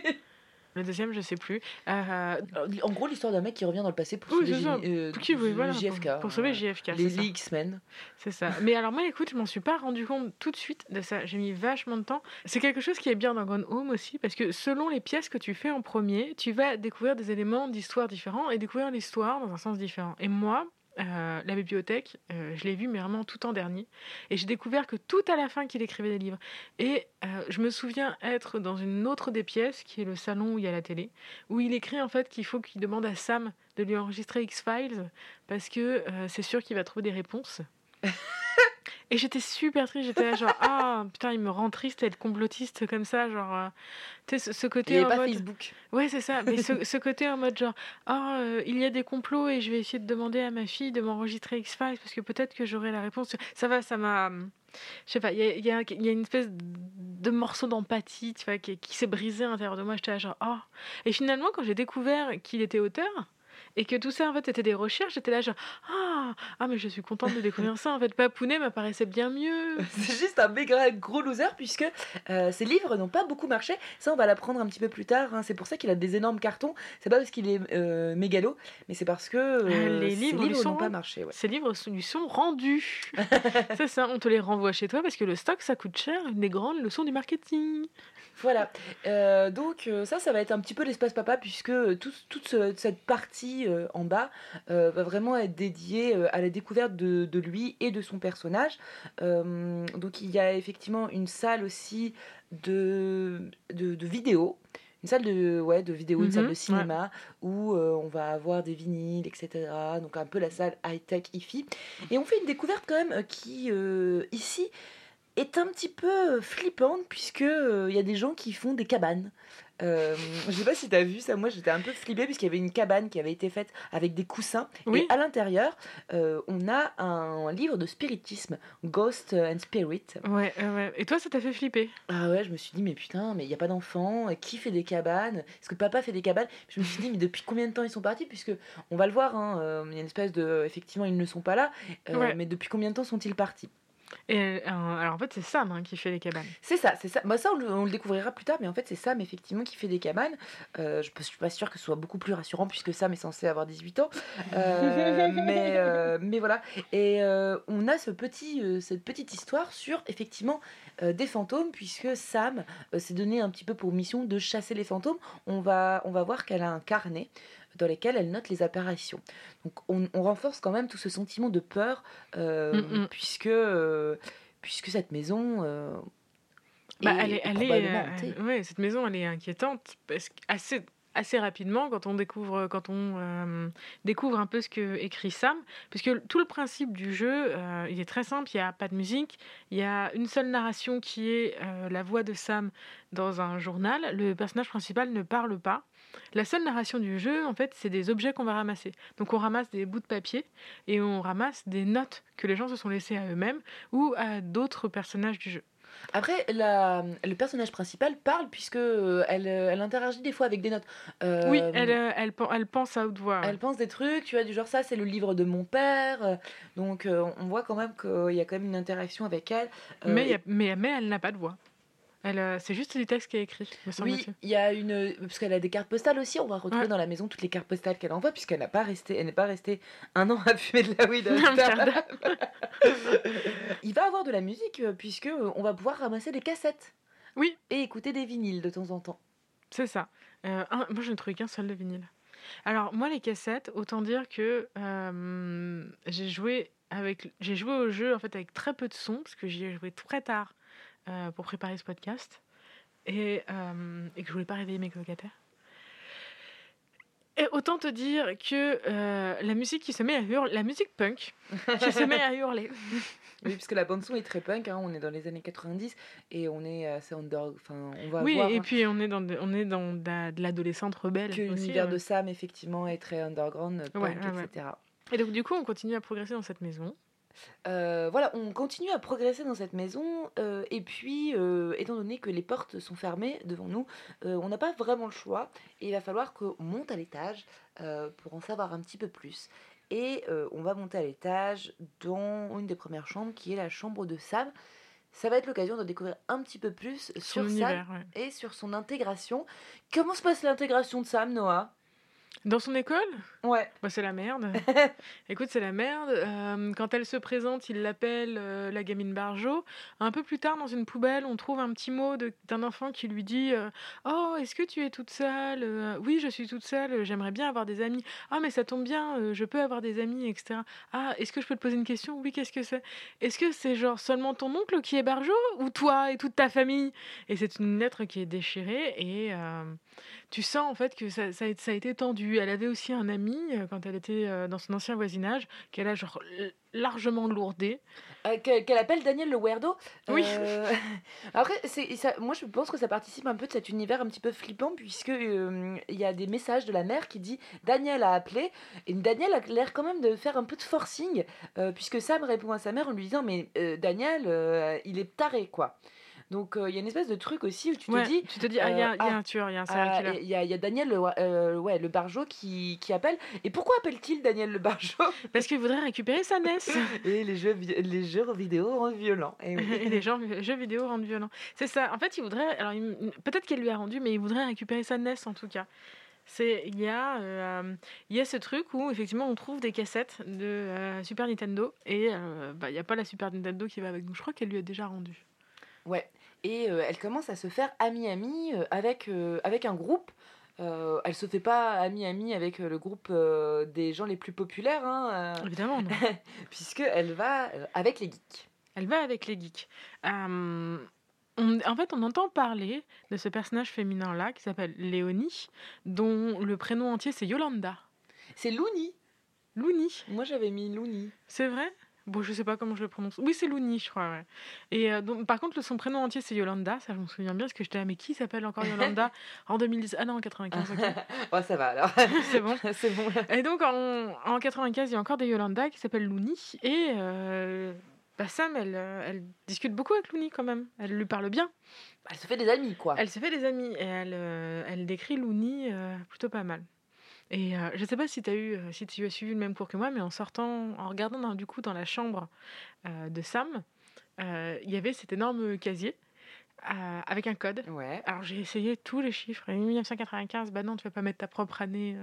Le deuxième, je sais plus. Euh, En gros, l'histoire d'un mec qui revient dans le passé pour Oui, sauver c'est ça. J- euh, qui, oui, voilà, JFK. pour, pour sauver euh, JFK. Les X-Men. C'est ça. Mais alors moi, écoute, je m'en suis pas rendu compte tout de suite de ça. J'ai mis vachement de temps. C'est quelque chose qui est bien dans Gone Home aussi, parce que selon les pièces que tu fais en premier, tu vas découvrir des éléments d'histoire différents et découvrir l'histoire dans un sens différent. Et moi, euh, la bibliothèque, euh, je l'ai vu mais vraiment tout en dernier. Et j'ai découvert que tout à la fin qu'il écrivait des livres. Et euh, je me souviens être dans une autre des pièces, qui est le salon où il y a la télé, où il écrit en fait qu'il faut qu'il demande à Sam de lui enregistrer X-Files, parce que c'est sûr qu'il va trouver des réponses. Et j'étais super triste, j'étais là genre ah putain il me rend triste être complotiste comme ça genre euh, tu sais ce, ce Il côté avait en pas mode Facebook. ouais c'est ça mais ce, ce côté en mode genre ah euh, il y a des complots et je vais essayer de demander à ma fille de m'enregistrer X Files parce que peut-être que j'aurai la réponse. Ça va ça m'a je sais pas il y a, il y, a, il y a une espèce de morceau d'empathie tu vois qui, qui s'est brisé à l'intérieur de moi. J'étais là genre ah. Et finalement quand j'ai découvert qu'il était auteur et que tout ça en fait était des recherches j'étais là genre ah ah mais je suis contente de découvrir ça en fait Papounet m'apparaissait bien mieux C'est juste un méga gros loser puisque euh, ses livres n'ont pas beaucoup marché. Ça, on va l'apprendre un petit peu plus tard. hein. C'est pour ça qu'il a des énormes cartons. C'est pas parce qu'il est euh, mégalo, mais c'est parce que euh, Les ses livres livres sont n'ont pas marché. ouais. Ces livres lui sont rendus. c'est ça, on te les renvoie chez toi parce que le stock ça coûte cher, une des grandes leçons du marketing. Voilà. Euh, donc euh, ça, ça va être un petit peu l'espace papa puisque tout- toute ce- cette partie euh, en bas euh, va vraiment être dédiée à la découverte de, de lui et de son personnage. Donc il y a effectivement une salle aussi de, de, de vidéos. Une salle de, ouais, de vidéo, une Mhm, salle de cinéma où euh, on va avoir des vinyles, etc. Donc un peu la salle high-tech hi-fi. Et on fait une découverte quand même qui, euh, ici, est un petit peu euh, flippante puisque euh, il y a des gens qui font des cabanes. Euh, je sais pas si tu as vu ça, moi j'étais un peu flippée puisqu'il y avait une cabane qui avait été faite avec des coussins Oui. et à l'intérieur euh, on a un livre de spiritisme, Ghost and Spirit. Ouais. Et toi ça t'a fait flipper? Ah ouais, je me suis dit mais putain, mais il y a pas d'enfants, qui fait des cabanes? Est-ce que papa fait des cabanes? Je me suis dit mais depuis combien de temps ils sont partis? Puisque on va le voir, hein, il y a une espèce de effectivement ils ne sont pas là, Ouais. mais depuis combien de temps sont-ils partis? Et euh, alors en fait c'est Sam hein, qui fait les cabanes. C'est ça, c'est ça. Moi, ça, on le, on le découvrira plus tard, mais en fait, c'est Sam, effectivement, qui fait des cabanes. Euh, je ne suis pas sûre que ce soit beaucoup plus rassurant, puisque Sam est censé avoir 18 ans. Euh, mais, mais voilà. Et on a ce petit, cette petite histoire sur, effectivement, des fantômes, puisque Sam s'est donné un petit peu pour mission de chasser les fantômes. On va, on va voir qu'elle a un carnet dans lequel elle note les apparitions. Donc on, on renforce quand même tout ce sentiment de peur, euh, Mm, mm. puisque, euh, puisque cette maison... euh, Bah, est elle est, elle est, euh, ouais, cette maison elle est inquiétante parce que assez rapidement quand on découvre quand on euh, découvre un peu ce que écrit Sam puisque tout le principe du jeu euh, il est très simple il y a pas de musique il y a une seule narration qui est euh, la voix de Sam dans un journal le personnage principal ne parle pas la seule narration du jeu, en fait, c'est des objets qu'on va ramasser. Donc on ramasse des bouts de papier et on ramasse des notes que les gens se sont laissées à eux-mêmes ou à d'autres personnages du jeu. Après, la, le personnage principal parle puisque euh, elle, euh, elle interagit des fois avec des notes. Euh, Oui, elle, elle, elle pense à haute voix. Elle pense des trucs, tu vois, du genre ça, c'est le livre de mon père. Donc on voit quand même qu'il y a quand même une interaction avec elle. Mais, il y a- mais, mais elle n'a pas de voix. Elle, euh, c'est juste du texte qui est écrit, me Oui, il y a une parce qu'elle a des cartes postales aussi. On va retrouver Ouais. dans la maison toutes les cartes postales qu'elle envoie puisqu'elle n'a pas resté, elle n'est pas restée un an à fumer de la weed. il va avoir de la musique euh, puisque euh, on va pouvoir ramasser des cassettes. Oui. Et écouter des vinyles de temps en temps. C'est ça. Euh, un- moi, je ne trouvais qu'un seul de vinyle. Alors, moi, les cassettes, autant dire que euh, j'ai joué avec, j'ai joué au jeu en fait avec très peu de son parce que j'y ai joué très tard euh, pour préparer ce podcast et, euh, et que je voulais pas réveiller mes colocataires. Et autant te dire que euh, la musique qui se met à hurler, la musique punk qui se met à hurler. Oui, puisque la bande son est très punk, hein, on est dans les années 90 et on est assez underground. Enfin, on va oui, voir, et hein, puis on est dans, de- on est dans de de l'adolescente rebelle. que l'univers ouais. de Sam, effectivement, est très underground, punk, Ouais, ouais, ouais. etc. Et donc du coup, on continue à progresser dans cette maison. Euh, voilà, on continue à progresser dans cette maison, euh, et puis, euh, étant donné que les portes sont fermées devant nous, on n'a pas vraiment le choix, et il va falloir qu'on monte à l'étage pour en savoir un petit peu plus. Et on va monter à l'étage dans une des premières chambres, qui est la chambre de Sam. Ça va être l'occasion de découvrir un petit peu plus Son sur Sam ouais. et sur son intégration. Comment se passe l'intégration de Sam, Noah? Dans son école? Ouais. Bah, c'est la merde. Écoute, c'est la merde. Euh, quand elle se présente, il l'appelle euh, la gamine Barjo. Un peu plus tard, dans une poubelle, on trouve un petit mot d'un enfant qui lui dit euh, Oh, est-ce que tu es toute seule Oui, je suis toute seule. J'aimerais bien avoir des amis. Ah, mais ça tombe bien, je peux avoir des amis, etc. Ah, est-ce que je peux te poser une question? Oui, qu'est-ce que c'est? Est-ce que c'est genre seulement ton oncle qui est Barjo ou toi et toute ta famille? Et c'est une lettre qui est déchirée et. Tu sens en fait que ça, ça a, ça a été tendu. Elle avait aussi un ami euh, quand elle était euh, dans son ancien voisinage qu'elle a genre largement lourdé. Euh, que- Qu'elle appelle Daniel le weirdo. Oui. Euh, Après, ça, moi je pense que ça participe un peu de cet univers un petit peu flippant, puisque euh, il y a des messages de la mère qui dit Daniel a appelé, et Daniel a l'air quand même de faire un peu de forcing, puisque Sam répond à sa mère en lui disant Mais Daniel, il est taré, quoi. Donc euh, il y a une espèce de truc aussi où tu Ouais, te dis tu te dis, ah, il y, a- euh, il y a ah, un tueur, il y a un serial ah, killer. il y, a- y Daniel le, euh, ouais, le Barjo qui, qui appelle. Et pourquoi appelle-t-il Daniel le Barjo Parce qu'il voudrait récupérer sa NES. Et les jeux, les jeux vidéo rendent violents. Et oui. Et les gens, jeux vidéo rendent violents. C'est ça. En fait, il voudrait. Alors, peut-être qu'elle lui a rendu, mais il voudrait récupérer sa NES en tout cas. C'est il y a euh, il y a ce truc où effectivement on trouve des cassettes de euh, Super Nintendo et euh, bah, il y a pas la Super Nintendo qui va avec nous. Je crois qu'elle lui a déjà rendu. Ouais. Et euh, elle commence à se faire amie-amie euh, avec, euh, avec un groupe. Euh, elle se fait pas amie-amie avec le groupe euh, des gens les plus populaires, hein, euh, Évidemment, non. puisqu'elle va euh, avec les geeks. Elle va avec les geeks. On- en fait, on entend parler de ce personnage féminin-là qui s'appelle Léonie, dont le prénom entier c'est Yolanda. C'est Looney. Looney, Moi j'avais mis Looney. c'est vrai? Bon, je sais pas comment je le prononce. Oui, c'est Looney, je crois. ouais. Et euh, donc, par contre, son prénom entier c'est Yolanda. Ça, je me souviens bien parce que j'étais là, mais qui s'appelle encore Yolanda en 2010 Ah non, en 95. ok. oh, ça va alors. C'est bon. C'est bon. Et donc en, en 95, il y a encore des Yolanda qui s'appellent Looney. Et euh, bah, Sam, elle, euh, elle discute beaucoup avec Looney quand même. Elle lui parle bien. Elle se fait des amis, quoi. Elle se fait des amis et elle, euh, elle décrit Looney euh, plutôt pas mal. Et euh, je sais pas si, as eu, euh, si tu as suivi le même cours que moi, mais en sortant, en regardant dans- du coup dans la chambre euh, de Sam, il y avait cet énorme casier avec un code. Ouais. Alors j'ai essayé tous les chiffres. Et 1995, bah non, tu vas pas mettre ta propre année.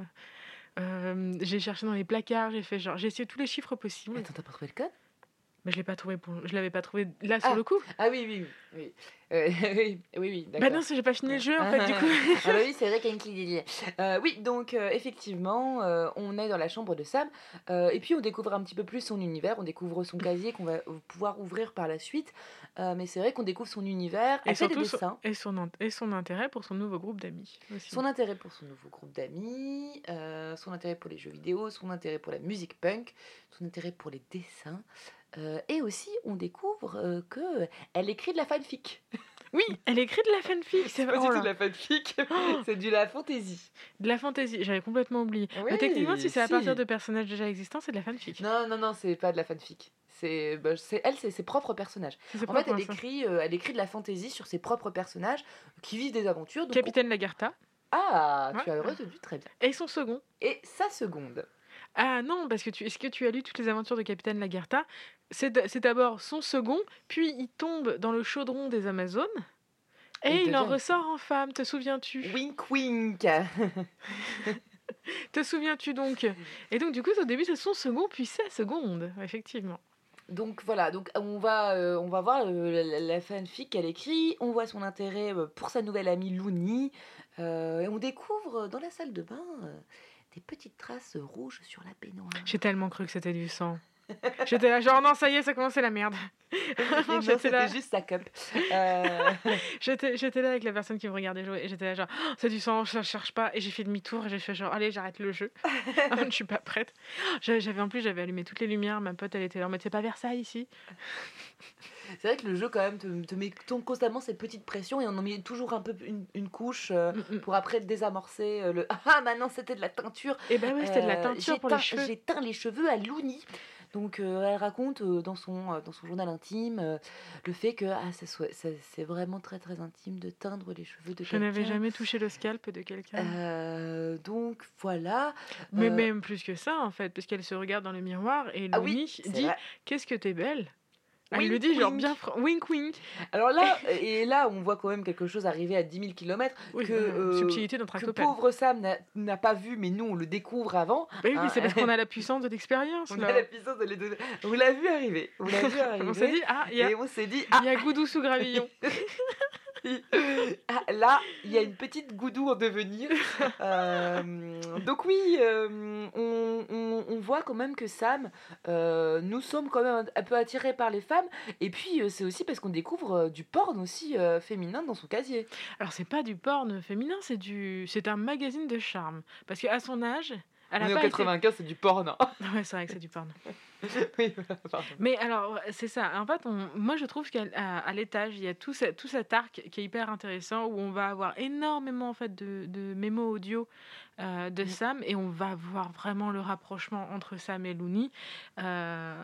j'ai cherché dans les placards, j'ai fait genre, j'ai essayé tous les chiffres possibles, Attends, t'as pas trouvé le code? Mais je l'ai pas trouvé je l'avais pas trouvé là sur Ah, le coup. Ah oui, oui, oui. Oui, Euh, oui, oui, oui, Bah d'accord. non, c'est- j'ai pas fini le jeu en fait du coup. ah bah oui, c'est vrai qu'il y a une clé. Euh, oui, donc euh, effectivement, euh, on est dans la chambre de Sam et puis on découvre un petit peu plus son univers. On découvre son casier qu'on va pouvoir ouvrir par la suite. Mais c'est vrai qu'on découvre son univers. Et Elle fait des surtout son- dessins. et son, et son intérêt pour son nouveau groupe d'amis aussi. Son intérêt pour son nouveau groupe d'amis, son intérêt pour les jeux vidéo, son intérêt pour la musique punk, son intérêt pour les dessins. Euh, et aussi, on découvre euh, que elle écrit de la fanfic. Oui, elle écrit de la fanfic, c'est pas du tout de la fanfic, c'est de la fantaisie. De la fantaisie, j'avais complètement oublié. Oui, Mais techniquement, si c'est à partir de personnages déjà existants, c'est de la fanfic. Non, non, non, c'est pas de la fanfic. C'est, bah, elle, c'est ses propres personnages. Ses En fait, elle écrit, euh, elle écrit de la fantaisie sur ses propres personnages qui vivent des aventures. donc Capitaine Lagarta on- Ah, tu as retenu très bien. et son second. Et sa seconde. Ah non, parce que tu est-ce que tu as lu toutes les aventures de Capitaine Lagarta? C'est d'abord son second, puis il tombe dans le chaudron des Amazones. Et, Et il en ressort en femme, te souviens-tu? Wink wink. Te souviens-tu donc? Et donc du coup au début c'est son second, puis sa seconde, effectivement. Donc voilà, donc on va, euh, on va voir euh, la, la fanfic qu'elle écrit, on voit son intérêt euh, pour sa nouvelle amie Looney, et on découvre dans la salle de bain des petites traces rouges sur la baignoire. J'ai tellement cru que c'était du sang. J'étais là, genre, non, ça y est, ça commençait la merde. non, j'étais là. c'était juste sa cup. Euh, J'étais là avec la personne qui me regardait jouer et j'étais là genre Oh, c'est du sang, je ne cherche pas et j'ai fait demi-tour et j'ai fait genre allez j'arrête le jeu, je suis pas prête. J'avais en plus j'avais allumé toutes les lumières, ma pote elle était là mode c'est pas Versailles ici. c'est vrai que le jeu, quand même, te, te met constamment cette petite pression et on en met toujours un peu une, une couche euh, Mm, mm. pour après désamorcer euh, le Ah, maintenant c'était de la teinture. Et ben ouais c'était de la Euh, teinture pour les teint- cheveux. J'ai teint les cheveux à Looney. Donc euh, elle raconte euh, dans, son, euh, dans son journal intime le fait que ah, ça soit- ça- c'est vraiment très très intime de teindre les cheveux de Je quelqu'un. n'avais jamais touché le scalp de quelqu'un. Donc voilà. Mais même plus que ça en fait, parce qu'elle se regarde dans le miroir et Ah oui, Looney c'est dit vrai. qu'est-ce que t'es belle? Wink, le dit genre wink. bien fr- wink wink. Alors là, et là, on voit quand même quelque chose arriver à 10 000 km Oui, Que, euh, euh, subtilité d'un que pauvre Sam n'a- pas vu, mais nous on le découvre avant. Bah oui, hein, c'est parce qu'on a la puissance de l'expérience On a la puissance de les donner. On l'a vu arriver. On l'a vu arriver. On s'est dit ah il y a, et on s'est dit, ah, il y a Goudou sous gravillon. ah, là, il y a une petite goudou en devenir. Euh, donc oui, euh, on, on- on voit quand même que Sam, euh, nous sommes quand même un, peu attirés par les femmes. Et puis c'est aussi parce qu'on découvre du porn aussi féminin dans son casier. Alors c'est pas du porn féminin, c'est du c'est un magazine de charme parce qu'à son âge, elle on est en 95, c'est du porn. hein. Ouais, c'est vrai que c'est du porn. Mais alors c'est ça. En fait, moi je trouve qu'à à, l'étage, il y a tout, tout cet arc qui est hyper intéressant où on va avoir énormément de, de mémos audio euh, de Mm. Sam et on va voir vraiment le rapprochement entre Sam et Looney. Euh,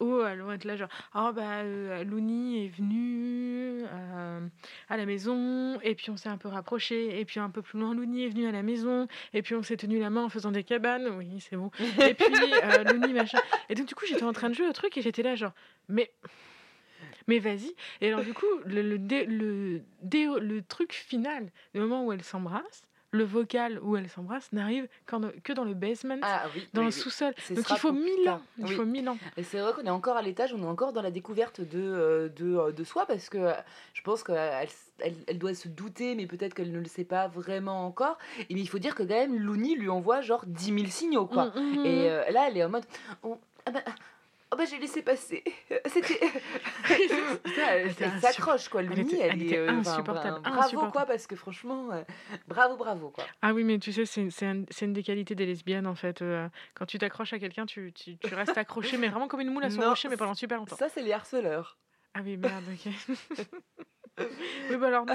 où elles vont être là genre oh bah euh, Looney est venu euh, à la maison et puis on s'est un peu rapproché et puis un peu plus loin Looney est venu à la maison et puis on s'est tenu la main en faisant des cabanes oui c'est bon et puis Looney machin et donc du coup j'étais en train de jouer au truc et j'étais là genre mais mais vas-y et alors du coup le le, le, le truc final le moment où elles s'embrassent le vocal où elles s'embrassent n'arrive que dans le basement Ah oui. dans oui, le oui. sous-sol donc il faut mille ans il faut mille ans Et c'est vrai qu'on est encore à l'étage, on est encore dans la découverte de, euh, de, euh, de soi parce que euh, je pense qu'elle elle, elle doit se douter, mais peut-être qu'elle ne le sait pas vraiment encore. Et mais il faut dire que quand même, Looney lui envoie genre 10 000 signaux quoi. Mm, mm, Et mm. euh, là, elle est en mode ah bah, oh bah, j'ai laissé passer. C'était. Elle elle s'accroche quoi. elle Looney, était- elle, elle est. euh, enfin, insupportable, bra- Bravo insupportable. quoi, parce que franchement, euh, bravo, bravo quoi. Ah oui, mais tu sais, c'est c'est un- c'est une des qualités des lesbiennes en fait. euh, quand tu t'accroches à quelqu'un, tu, tu, tu restes accroché, mais vraiment comme une moule à son Non, rocher, mais pendant super longtemps. Ça, c'est les harceleurs. Ah oui, merde, ok. oui, bah alors, non.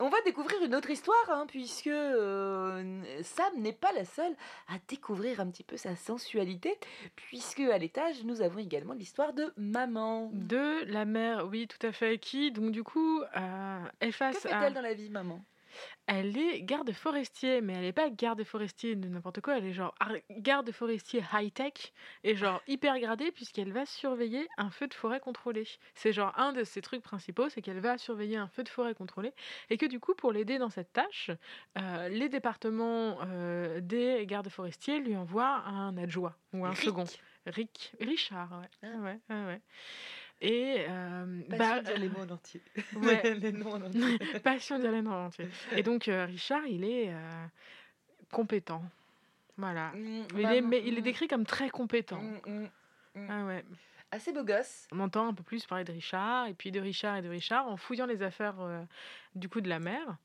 On va découvrir une autre histoire, hein, puisque euh, Sam n'est pas la seule à découvrir un petit peu sa sensualité, puisque à l'étage, nous avons également l'histoire de maman. de la mère, oui, tout à fait, qui, donc du coup, euh, est Que face à... fait-elle dans la vie, maman? Elle est garde forestier, mais elle n'est pas garde forestier de n'importe quoi, elle est genre ar- garde forestier high-tech et genre hyper gradée puisqu'elle va surveiller un feu de forêt contrôlé. C'est genre un de ses trucs principaux, c'est qu'elle va surveiller un feu de forêt contrôlé et que du coup, pour l'aider dans cette tâche, euh, les départements euh, des gardes forestiers lui envoient un adjoint ou un Rick. second. Rick, Richard, ouais. Ah. ouais, ouais, ouais. Et euh, bah, dire les mots en entier. ouais. les noms en entier. Passion d'Hélène en entier. Et donc, euh, Richard, il est euh, compétent. Voilà. Mm, Il est, mais il est mm, décrit comme très compétent. mm, mm. Ah ouais. Assez beau gosse. On entend un peu plus parler de Richard, et puis de Richard et de Richard, en fouillant les affaires euh, du coup de la mère.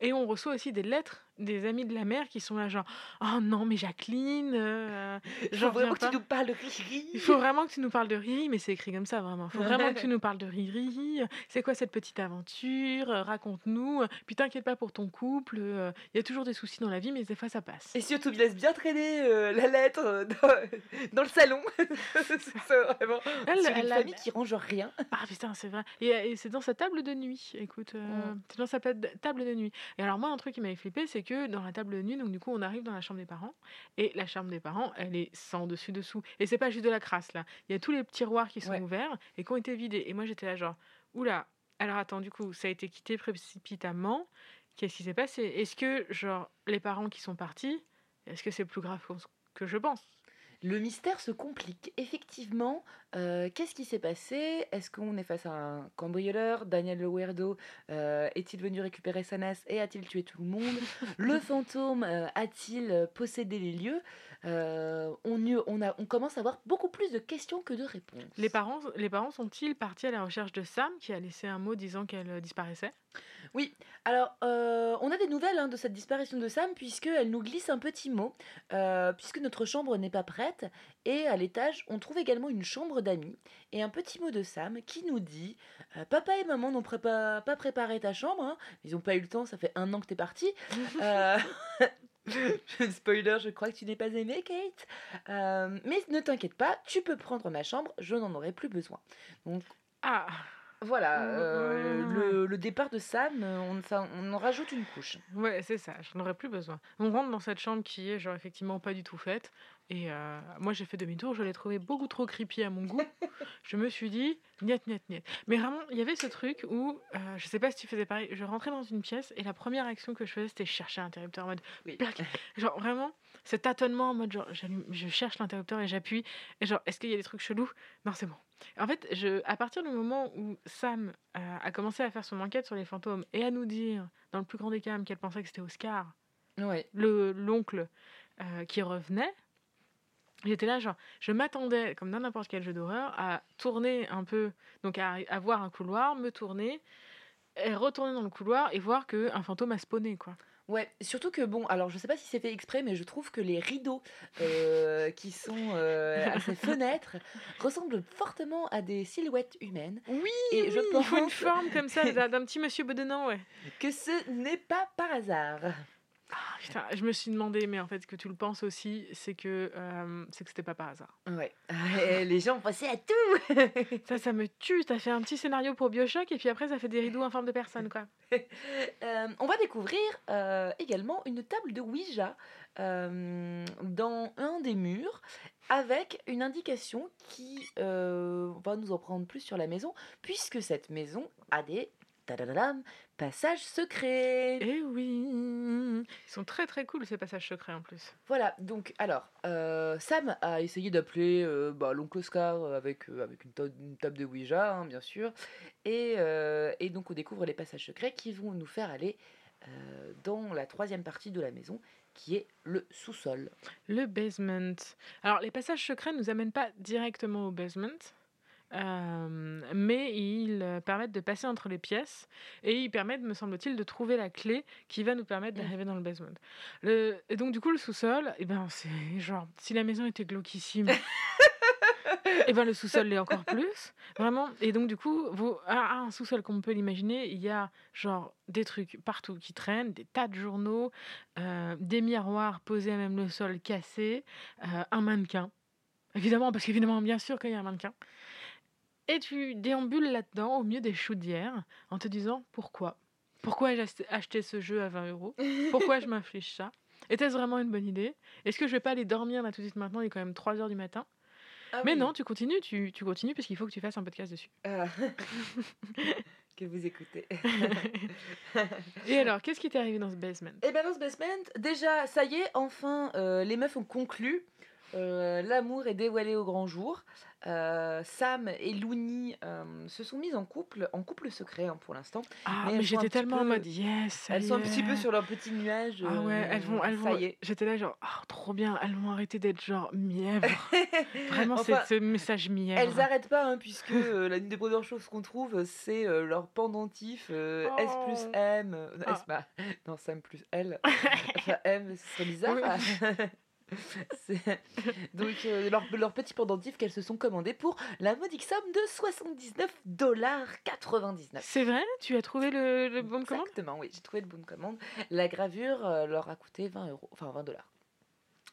Et on reçoit aussi des lettres des amis de la mère qui sont là, genre Oh non, mais Jacqueline, euh, faut vraiment que pas. tu nous parles de Riri. Il faut vraiment que tu nous parles de Riri, mais c'est écrit comme ça vraiment. Il faut vraiment que tu nous parles de Riri. C'est quoi cette petite aventure? Euh, Raconte-nous. Puis t'inquiète pas pour ton couple. euh, Il y a toujours des soucis dans la vie, mais des fois ça passe. Et surtout, il laisse bien traîner euh, la lettre euh, dans, dans le salon. c'est vraiment Elle- une elle a- famille qui range rien. Ah putain, c'est vrai. Et, et c'est dans sa table de nuit. Écoute, euh, Mm. c'est dans sa table de nuit. Et alors moi, un truc qui m'avait flippé, c'est que dans la table de nuit, donc du coup, on arrive dans la chambre des parents. Et la chambre des parents, elle est sans dessus dessous. Et c'est pas juste de la crasse là. Il y a tous les tiroirs qui sont Ouais. ouverts et qui ont été vidés. Et moi, j'étais là genre, oula. Alors attends, du coup, ça a été quitté précipitamment. Qu'est-ce qui s'est passé? Est-ce que genre les parents qui sont partis, est-ce que c'est plus grave que je pense? Le mystère se complique. Effectivement, euh, qu'est-ce qui s'est passé? Est-ce qu'on est face à un cambrioleur? Daniel le weirdo euh, est-il venu récupérer sa NAS et a-t-il tué tout le monde? Le fantôme euh, a-t-il possédé les lieux? On, y- on, a, on commence à avoir beaucoup plus de questions que de réponses. Les parents, les parents sont-ils partis à la recherche de Sam qui a laissé un mot disant qu'elle euh, disparaissait? Alors, euh, on a des nouvelles hein, de cette disparition de Sam, puisqu'elle nous glisse un petit mot, euh, puisque notre chambre n'est pas prête, et à l'étage, on trouve également une chambre d'amis, et un petit mot de Sam qui nous dit euh, Papa et maman n'ont prépa- pas préparé ta chambre, hein. ils n'ont pas eu le temps, ça fait un an que t'es parti. Euh, Spoiler, je crois que tu n'es pas aimé, Kate. Euh, mais ne t'inquiète pas, tu peux prendre ma chambre, je n'en aurai plus besoin. Ah, Voilà, euh, Mhm. le, le départ de Sam, euh, on, ça- on en rajoute une couche. ouais, c'est ça, j'en aurais plus besoin. On rentre dans cette chambre qui est genre effectivement pas du tout faite. Et euh, moi j'ai fait demi-tour, je l'ai trouvé beaucoup trop creepy à mon goût. je me suis dit, niet, niet, niet. Mais vraiment, il y avait ce truc où, euh, je sais pas si tu faisais pareil, je rentrais dans une pièce et la première action que je faisais c'était chercher un interrupteur en mode Oui. plac. Genre vraiment, ce tâtonnement en mode genre, je cherche l'interrupteur et j'appuie. Et genre, est-ce qu'il y a des trucs chelous? Non, c'est bon. En fait, je, à partir du moment où Sam euh, a commencé à faire son enquête sur les fantômes et à nous dire, dans le plus grand des calmes, qu'elle pensait que c'était Oscar, Ouais. le l'oncle euh, qui revenait, j'étais là, genre, je m'attendais, comme dans n'importe quel jeu d'horreur, à tourner un peu, donc à, à voir un couloir, me tourner, et retourner dans le couloir et voir qu'un fantôme a spawné, quoi. Ouais, surtout que bon, alors je sais pas si c'est fait exprès, mais je trouve que les rideaux euh, qui sont euh, à ces fenêtres ressemblent fortement à des silhouettes humaines. Oui, Et je il faut une pense- forme comme ça d'un d'un petit monsieur bedonnant, ouais. Que ce n'est pas par hasard. Ah, putain, je me suis demandé, mais en fait, ce que tu le penses aussi, c'est que euh, c'est que c'était pas par hasard. Ouais. Et les gens pensaient à tout. Ça, ça me tue. T'as fait un petit scénario pour Bioshock et puis après, ça fait des rideaux en forme de personne, quoi. Euh, on va découvrir euh, également une table de Ouija dans un des murs avec une indication qui va nous en prendre plus sur la maison puisque cette maison a des tadadadam, passages secrets. Eh oui Ils sont très très cool ces passages secrets en plus. Voilà, donc alors, euh, Sam a essayé d'appeler euh, bah, l'oncle Oscar euh, avec, euh, avec une, ta- une table de Ouija, hein, bien sûr. Et, et donc on découvre les passages secrets qui vont nous faire aller dans la troisième partie de la maison, qui est le sous-sol. Le basement. Alors, les passages secrets ne nous amènent pas directement au basement. Euh, mais ils euh, permettent de passer entre les pièces et ils permettent, me semble-t-il, de trouver la clé qui va nous permettre d'arriver dans le basement. Le... Et donc, du coup, le sous-sol, eh ben, c'est genre, si la maison était glauquissime, et ben le sous-sol l'est encore plus. Vraiment. Et donc, du coup, vous, à un sous-sol comme on peut l'imaginer, il y a genre des trucs partout qui traînent, des tas de journaux, euh, des miroirs posés à même le sol cassés, euh, un mannequin. Évidemment, parce qu'évidemment, bien sûr qu'il y a un mannequin. Et tu déambules là-dedans au milieu des chaudières en te disant pourquoi? Pourquoi ai-je acheté- ce jeu à 20 euros? Pourquoi je m'inflige ça? Était-ce vraiment une bonne idée? Est-ce que je vais pas aller dormir là tout de suite maintenant Il est quand même 3 heures du matin? Mais non, tu continues, tu, tu continues parce qu'il faut que tu fasses un podcast dessus. Ah. que vous écoutez. Et alors, qu'est-ce qui t'est arrivé dans ce basement? Et bien dans ce basement, déjà, ça y est, enfin, euh, les meufs ont conclu. Euh, L'amour est dévoilé au grand jour. Euh, Sam et Looney euh, se sont mises en couple, en couple secret hein, pour l'instant. Ah, Mais j'étais tellement en peu- mode yes. Elles sont un petit peu sur leur petit nuage. Ah ouais, elles vont, elles ça vont. y est. J'étais là genre, oh, trop bien, elles vont arrêter d'être genre mièvre. Vraiment, Enfin, c'est ce message mièvre. Elles arrêtent pas, hein, puisque l'une des premières choses qu'on trouve, c'est leur pendentif S plus Oh. M. non, Ah. S, bah, non, Sam plus L. enfin, M, ce serait bizarre. Donc, euh, leur, leur petit pendentif qu'elles se sont commandé pour la modique somme de 79 dollars 99. C'est vrai? Tu as trouvé le, le bon de commande? Exactement, oui, j'ai trouvé le bon de commande. La gravure euh, leur a coûté 20 euros, enfin 20 dollars.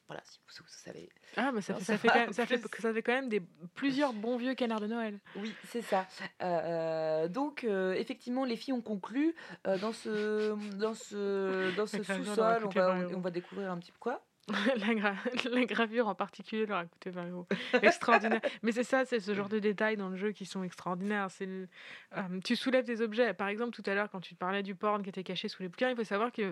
Voilà, si vous, vous savez. Ah, bah ça, Non, fait, ça fait quand même, ça, fait, plus. ça fait quand même des, plusieurs bons vieux canards de Noël. Oui, c'est ça. Euh, donc, euh, effectivement, les filles ont conclu euh, dans ce, dans ce, dans ce sous-sol. On coûté va, 20 on, euros. on va découvrir un petit peu quoi. la, gra- la gravure en particulier leur a coûté 20 euros. Extraordinaire. Mais c'est ça, c'est ce genre de détails dans le jeu qui sont extraordinaires. C'est euh, tu soulèves des objets. Par exemple, tout à l'heure, quand tu parlais du porn qui était caché sous les bouquins, il faut savoir qu'il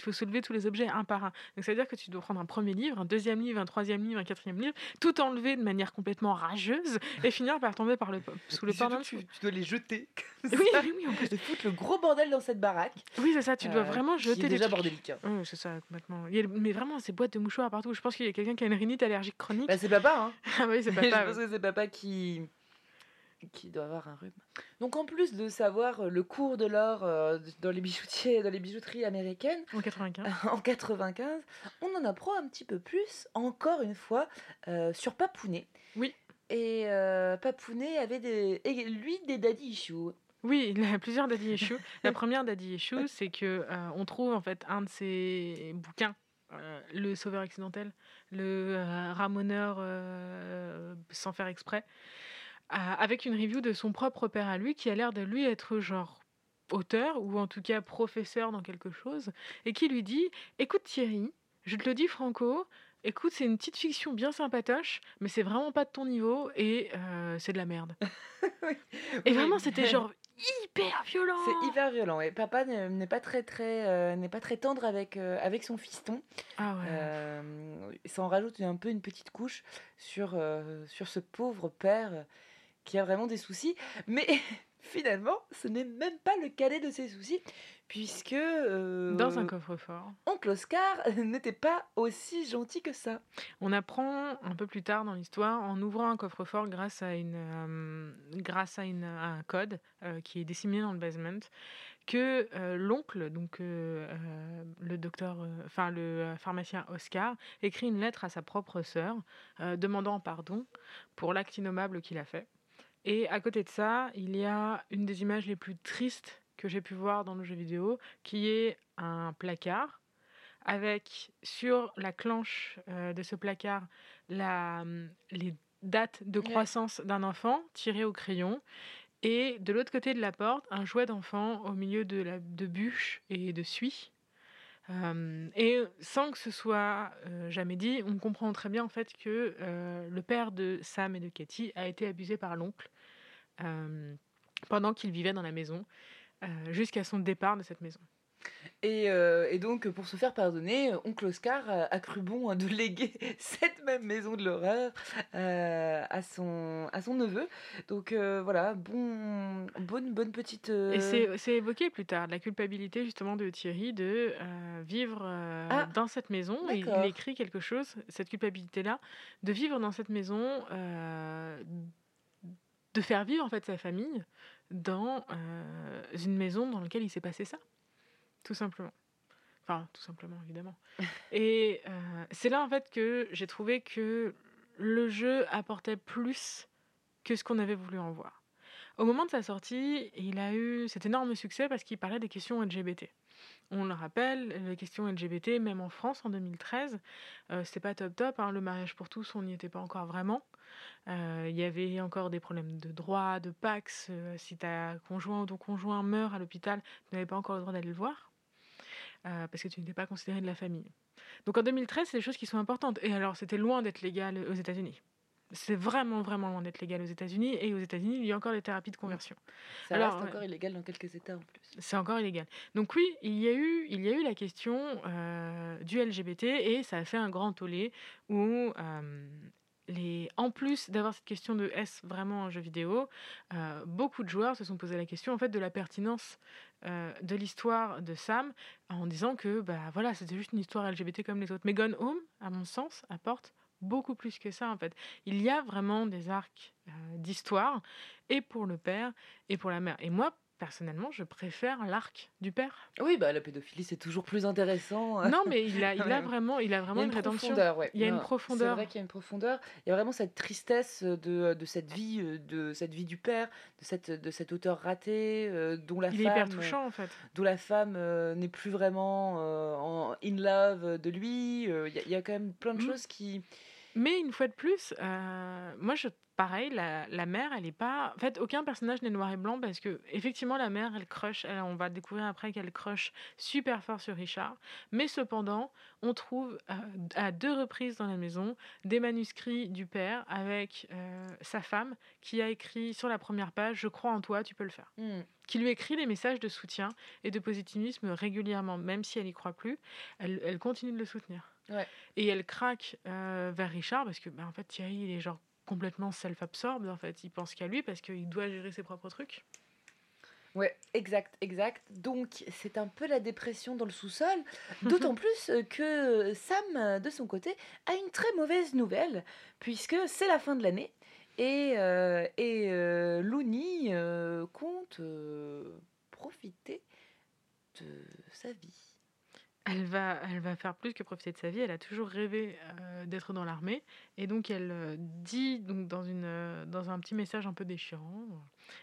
faut soulever tous les objets un par un. Donc ça veut dire que tu dois prendre un premier livre, un deuxième livre, un troisième livre, un quatrième livre, tout enlever de manière complètement rageuse et finir par tomber par le, sous le Et porn. tu, tu dois les jeter. Oui, oui, oui, en plus. Et foutre le gros bordel dans cette baraque. Oui, c'est ça, tu dois euh, vraiment qui jeter des déjà trucs. bordélique. hein. Oui, c'est ça, complètement. Mais vraiment, c'est boîtes de mouchoirs partout. Je pense qu'il y a quelqu'un qui a une rhinite allergique chronique. Bah, c'est papa, hein. ah oui, c'est je papa. pense ouais. que c'est papa qui qui doit avoir un rhume. Donc en plus de savoir euh, le cours de l'or euh, dans les bijoutiers, dans les bijouteries américaines En 95. en 95, on en apprend un petit peu plus, encore une fois, euh, sur Papounet. Oui. Et euh, Papounet avait des, et lui des daddy issues. Oui, il a plusieurs daddy issues. La première daddy issue, c'est que euh, on trouve en fait un de ses bouquins, le Sauveur accidentel, le euh, ramoneur euh, sans faire exprès, euh, avec une review de son propre père à lui, qui a l'air de lui être genre auteur ou en tout cas professeur dans quelque chose, et qui lui dit "Écoute Thierry, je te le dis franco." Écoute, c'est une petite fiction bien sympatoche, mais c'est vraiment pas de ton niveau et euh, c'est de la merde. Et Oui. vraiment, c'était genre hyper violent. C'est hyper violent. Et papa n'est pas très très euh, n'est pas très tendre avec euh, avec son fiston. Ah ouais. Euh, ça en rajoute un peu une petite couche sur, sur ce pauvre père qui a vraiment des soucis. Mais finalement, ce n'est même pas le cadet de ses soucis, puisque euh, Dans un coffre-fort. oncle Oscar n'était pas aussi gentil que ça. On apprend un peu plus tard dans l'histoire, en ouvrant un coffre-fort grâce à, une, euh, grâce à, une, à un code euh, qui est disséminé dans le basement, que euh, l'oncle, donc euh, euh, le docteur, enfin le pharmacien Oscar, écrit une lettre à sa propre sœur demandant pardon pour l'acte innommable qu'il a fait. Et à côté de ça, il y a une des images les plus tristes que j'ai pu voir dans le jeu vidéo, qui est un placard avec sur la clanche euh, de ce placard la, hum, les dates de croissance d'un enfant tirées au crayon. Et de l'autre côté de la porte, un jouet d'enfant au milieu de, la, de bûches et de suie. Et sans que ce soit jamais dit, on comprend très bien en fait que le père de Sam et de Katie a été abusé par l'oncle pendant qu'il vivait dans la maison, jusqu'à son départ de cette maison. Et, euh, et donc, pour se faire pardonner, oncle Oscar a, cru bon de léguer cette même maison de l'horreur euh, à, son, à son neveu. Donc euh, voilà, bon, bonne, bonne petite... Et c'est évoqué plus tard, la culpabilité justement de Thierry de vivre Ah, dans cette maison. Il écrit quelque chose, cette culpabilité-là, de vivre dans cette maison, de faire vivre en fait sa famille dans une maison dans laquelle il s'est passé ça, tout simplement. Enfin, tout simplement, évidemment. Et euh, c'est là en fait que j'ai trouvé que le jeu apportait plus que ce qu'on avait voulu en voir. Au moment de sa sortie, il a eu cet énorme succès parce qu'il parlait des questions LGBT. On le rappelle, les questions LGBT, même en France en 2013, euh, c'était pas top top. hein, le mariage pour tous, on n'y était pas encore vraiment. Euh, Il y avait encore des problèmes de droit, de Pax. euh, si ta conjoint ou ton conjoint meurt à l'hôpital, tu n'avais pas encore le droit d'aller le voir euh, parce que tu n'étais pas considéré de la famille. Donc en 2013, c'est des choses qui sont importantes. Et alors, c'était loin d'être légal aux États-Unis. C'est vraiment, vraiment loin d'être légal aux États-Unis. Et aux États-Unis, il y a encore des thérapies de conversion. Ça alors, reste ouais. encore illégal dans quelques États en plus. C'est encore illégal. Donc oui, il y a eu, il y a eu la question euh, du LGBT et ça a fait un grand tollé où, euh, en plus d'avoir cette question de est-ce vraiment un jeu vidéo, euh, beaucoup de joueurs se sont posé la question en fait de la pertinence euh, de l'histoire de Sam en disant que bah voilà c'était juste une histoire LGBT comme les autres. Mais Gone Home, à mon sens, apporte beaucoup plus que ça en fait. Il y a vraiment des arcs euh, d'histoire et pour le père et pour la mère. Et moi personnellement, je préfère l'arc du père. Oui, bah la pédophilie c'est toujours plus intéressant. Non, mais il a, il a vraiment, il a Il y vraiment a une, une rédemption. profondeur, ouais. Il y a une profondeur. C'est vrai qu'il y a une profondeur. Il y a vraiment cette tristesse de, de cette vie, euh, de cette vie du père, de cette de cet auteur raté, euh, dont la Il est femme, hyper touchant en fait. dont la femme euh, n'est plus vraiment euh, en in love de lui. Il y, a- il y a quand même plein de Mhm. choses qui. Mais une fois de plus, euh, moi, je, pareil, la, la mère, elle est pas. En fait, aucun personnage n'est noir et blanc parce que, effectivement, la mère, elle crush. elle- on va découvrir après qu'elle crush super fort sur Richard. Mais cependant, on trouve euh, à deux reprises dans la maison des manuscrits du père avec euh, sa femme qui a écrit sur la première page Je crois en toi, tu peux le faire. Hmm. qui lui écrit des messages de soutien et de positivisme régulièrement, même si elle y croit plus, elle, elle continue de le soutenir. Ouais. Et elle craque euh, vers Richard parce que, ben, en fait, Thierry, il est genre complètement self-absorbed. En fait, il pense qu'à lui parce qu'il doit gérer ses propres trucs. Ouais, exact, exact. Donc, c'est un peu la dépression dans le sous-sol. D'autant plus que Sam, de son côté, a une très mauvaise nouvelle, puisque c'est la fin de l'année. Et, euh, et euh, Looney euh, compte euh, profiter de sa vie. Elle va, elle va faire plus que profiter de sa vie. Elle a toujours rêvé euh, d'être dans l'armée. Et donc, elle euh, dit, donc, dans, une, euh, dans un petit message un peu déchirant,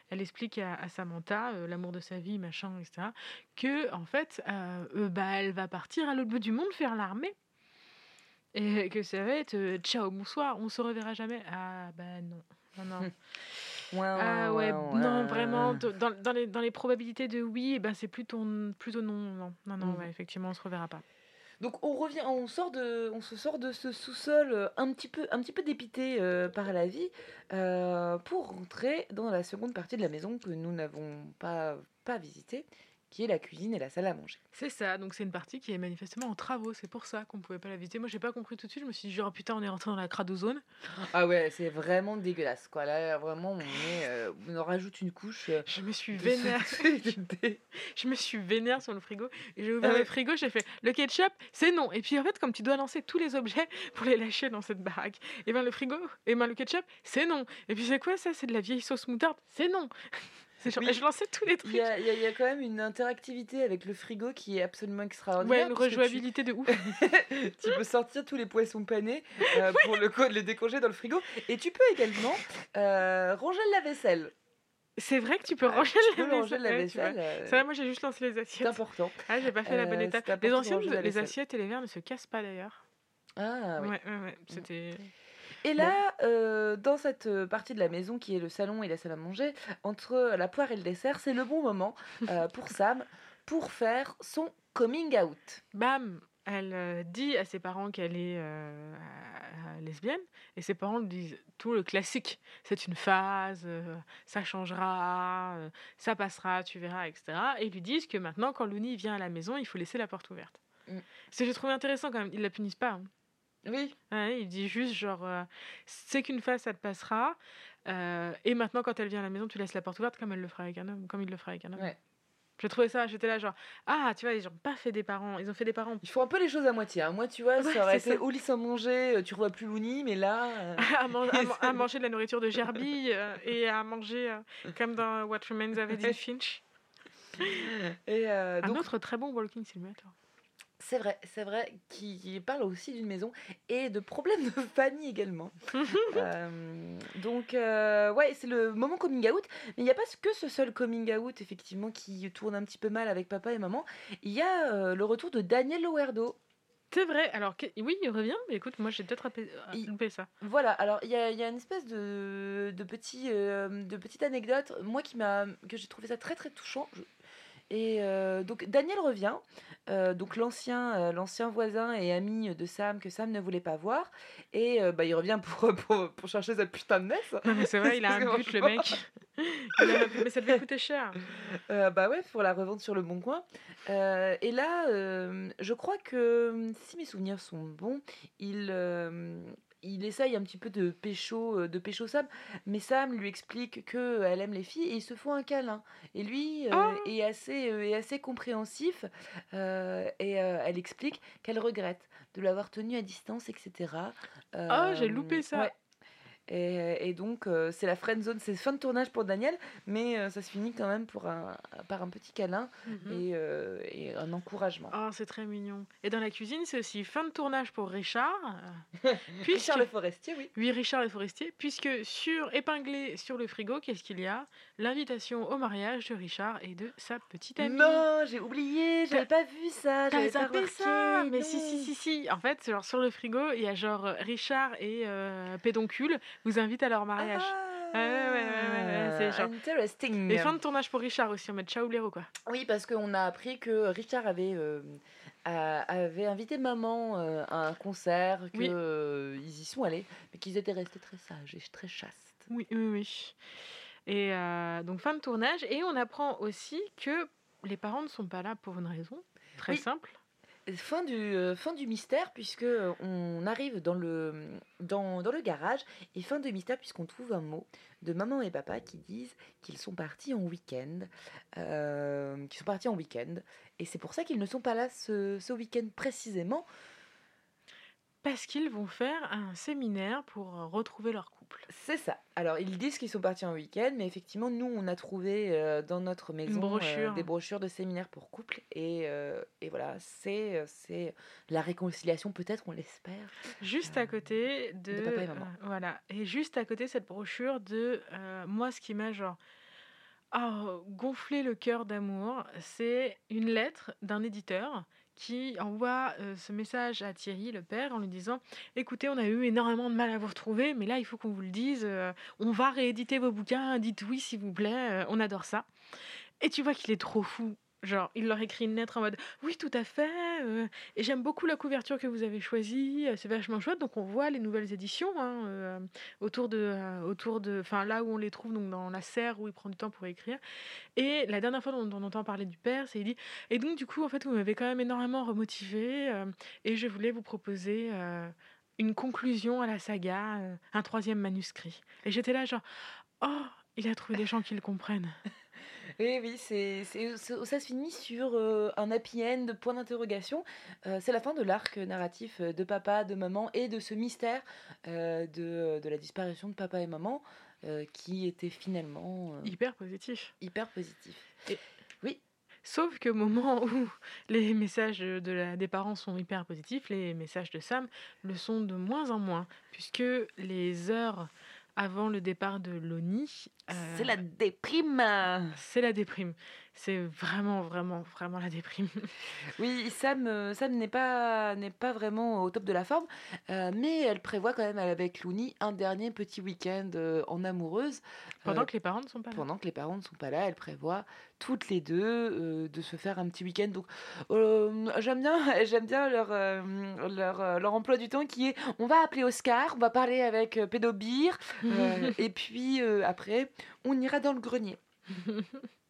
elle explique à, Samantha, l'amour de sa vie, machin, etc., que, en fait, bah, elle va partir à l'autre bout du monde faire l'armée. Et que ça va être ciao, bonsoir, on se reverra jamais. Ah, bah non. Non, non. Ouais, Ah ouais, non, ouais. vraiment, dans, dans les, dans les probabilités de oui, eh ben c'est plutôt, plutôt non, non, non, non, ouais, effectivement, on se reverra pas. Donc on revient, on sort de, on se sort de ce sous-sol euh, un petit peu, un petit peu dépité euh, par la vie, euh, pour rentrer dans la seconde partie de la maison que nous n'avons pas pas visitée, qui est la cuisine et la salle à manger. C'est ça, donc c'est une partie qui est manifestement en travaux, c'est pour ça qu'on pouvait pas la visiter. Moi j'ai pas compris tout de suite, je me suis dit genre putain on est rentré dans la cradozone. Ah ouais, c'est vraiment dégueulasse quoi. Là vraiment on est, euh, on en rajoute une couche. euh, Je me suis vénère, je me suis vénère sur le frigo et j'ai ouvert Ah ouais. le frigo, j'ai fait le ketchup, c'est non. Et puis en fait comme tu dois lancer tous les objets pour les lâcher dans cette baraque, et ben le frigo, et ben le ketchup, c'est non. Et puis c'est quoi ça? C'est de la vieille sauce moutarde, c'est non. C'est genre, Oui. je lançais tous les trucs. y, il y a- il y a quand même une interactivité avec le frigo qui est absolument extraordinaire. Ouais, une tu- rejouabilité de ouf. tu peux sortir tous les poissons panés euh, pour le les décongeler dans le frigo. Et tu peux également euh, ranger le lave-vaisselle. C'est vrai que tu peux Ah, ranger tu la peux vaisselle. vois. lave-vaisselle. euh, moi j'ai juste lancé les c'est assiettes. important. Ah, j'ai pas fait la bonne Euh, étape. c'est Les anciennes, la les vaisselle. assiettes et les verres ne se cassent pas d'ailleurs. Ah, oui. Ouais, ouais, ouais. C'était. Et là, euh, dans cette euh, partie de la maison qui est le salon et la salle à manger, entre la poire et le dessert, c'est le bon moment euh, pour Sam pour faire son coming out. Bam Elle euh, dit à ses parents qu'elle est euh, lesbienne et ses parents lui disent tout le classique. C'est une phase, euh, ça changera, ça passera, tu verras, etc. Et ils lui disent que maintenant, quand Looney vient à la maison, il faut laisser la porte ouverte. Mm. C'est j'ai trouvé intéressant quand même. Ils la punissent pas. hein. Oui. Ouais, il dit juste genre euh, c'est qu'une phase ça te passera euh, et maintenant quand elle vient à la maison tu laisses la porte ouverte comme elle le fera avec un homme comme il le fera avec un homme Ouais. j'ai trouvé ça j'étais là genre ah tu vois ils ont pas fait des parents ils ont fait des parents Ils font un peu les choses à moitié. hein. Moi, tu vois, Ouais, ça aurait été ça. au lit sans manger, euh, tu revois plus Looney, mais là. euh, à, man- à man- à manger de la nourriture de gerbille et à manger comme dans What Remains of Edith Finch Et euh, un donc, autre très bon Walking Simulator c'est vrai, c'est vrai, qui parle aussi d'une maison et de problèmes de famille également. Euh, donc, euh, ouais, c'est le moment coming out. Mais il n'y a pas que ce seul coming out, effectivement, qui tourne un petit peu mal avec papa et maman. Il y a euh, le retour de Daniel Lowerdo. c'est vrai alors que- oui il revient mais écoute moi j'ai peut-être appé- euh, loupé ça Voilà, alors il y a, il y a une espèce de, de, petit, de petite anecdote, moi qui m'a, que j'ai trouvé ça très très touchant. Je- Et donc Daniel revient, euh, donc l'ancien, euh, l'ancien voisin et ami de Sam que Sam ne voulait pas voir, et euh, bah, il revient pour, pour, pour chercher sa putain de messe. non mais c'est vrai il a un but le mec mais ça devait coûter cher bah ouais, pour la revente sur le bon coin. Et là, je crois que si mes souvenirs sont bons, il, il essaye un petit peu de pécho, euh, de pécho Sam, mais Sam lui explique que elle aime les filles et ils se font un câlin. Et lui euh, Ah. est, assez, euh, est assez compréhensif euh, et euh, elle explique qu'elle regrette de l'avoir tenu à distance, etc. Ah, j'ai Euh, loupé ça. ouais. Et, et donc, euh, c'est la friend zone, c'est fin de tournage pour Daniel, mais euh, ça se finit quand même pour un, par un petit câlin Mhm. et, euh, et un encouragement. Oh, c'est très mignon. Et dans la cuisine, c'est aussi fin de tournage pour Richard. euh, puisque- Richard Le Forestier, oui. Oui, Richard le forestier, puisque sur épinglé sur le frigo, qu'est-ce qu'il y a? L'invitation au mariage de Richard et de sa petite amie. Non, j'ai oublié, j'avais pas vu ça, T'as j'avais pas remarqué. ça Mais non. si, si, si, si. En fait, genre, sur le frigo, il y a genre euh, Richard et euh, Pédoncule vous invitent à leur mariage. Ah, Ouais, ouais, ouais, genre- Interesting. Et fin de tournage pour Richard aussi, en mode ciao blaireau quoi. Oui, parce qu'on a appris que Richard avait, euh, avait invité maman euh, à un concert, qu'ils Oui. y sont allés, mais qu'ils étaient restés très sages et très chastes. Oui, oui, oui. Et euh, donc fin de tournage. Et on apprend aussi que les parents ne sont pas là pour une raison très Oui. simple. Fin du, euh, fin du mystère, puisque euh, on arrive dans le, garage, et fin du mystère, puisqu'on trouve un mot de maman et papa qui disent qu'ils sont partis en week-end. euh, sont partis en week-end. Et c'est pour ça qu'ils ne sont pas là ce, ce week-end précisément. Parce qu'ils vont faire un séminaire pour euh, retrouver leur couple. C'est ça. Alors, ils disent qu'ils sont partis en week-end, mais effectivement, nous, on a trouvé euh, dans notre maison euh, des brochures de séminaires pour couples. Et, euh, et voilà, c'est c'est la réconciliation, peut-être, on l'espère. Juste à côté de, de papa et maman. voilà, et juste à côté cette brochure de moi, ce qui m'a genre oh, gonflé le cœur d'amour, c'est une lettre d'un éditeur qui envoie euh, ce message à Thierry, le père, en lui disant Écoutez, on a eu énormément de mal à vous retrouver, mais là, il faut qu'on vous le dise. euh, on va rééditer vos bouquins. Dites oui, s'il vous plaît. euh, on adore ça. Et tu vois qu'il est trop fou. Genre, il leur écrit une lettre en mode Oui, tout à fait. euh, et j'aime beaucoup la couverture que vous avez choisie. euh, C'est vachement chouette. Donc, on voit les nouvelles éditions hein, euh, autour de. autour de enfin, là où on les trouve, donc dans la serre où il prend du temps pour écrire. Et la dernière fois on entend parler du père, c'est il dit Et donc, du coup, en fait, vous m'avez quand même énormément remotivé. et je voulais vous proposer. une conclusion à la saga, un troisième manuscrit. Et j'étais là, genre, oh, il a trouvé des gens qui le comprennent. Oui, oui, c'est, ça se finit sur euh, un happy end, point d'interrogation. Euh, c'est la fin de l'arc narratif euh, de papa, de maman et de ce mystère euh, de, de la disparition de papa et maman qui était finalement Hyper positif. hyper positif. Sauf que au moment où les messages de la, des parents sont hyper positifs, les messages de Sam le sont de moins en moins, puisque les heures avant le départ de Loni, euh, C'est la déprime c'est la déprime. C'est vraiment, vraiment, vraiment la déprime. Oui, Sam, euh, Sam n'est pas, n'est pas vraiment au top de la forme, euh, mais elle prévoit quand même avec Looney un dernier petit week-end euh, en amoureuse. Pendant Euh, que les parents ne sont pas là. pendant que les parents ne sont pas là, elle prévoit toutes les deux de se faire un petit week-end. Donc j'aime bien, j'aime bien leur, leur, leur emploi du temps qui est on va appeler Oscar, on va parler avec Pédobir, et puis après on ira dans le grenier.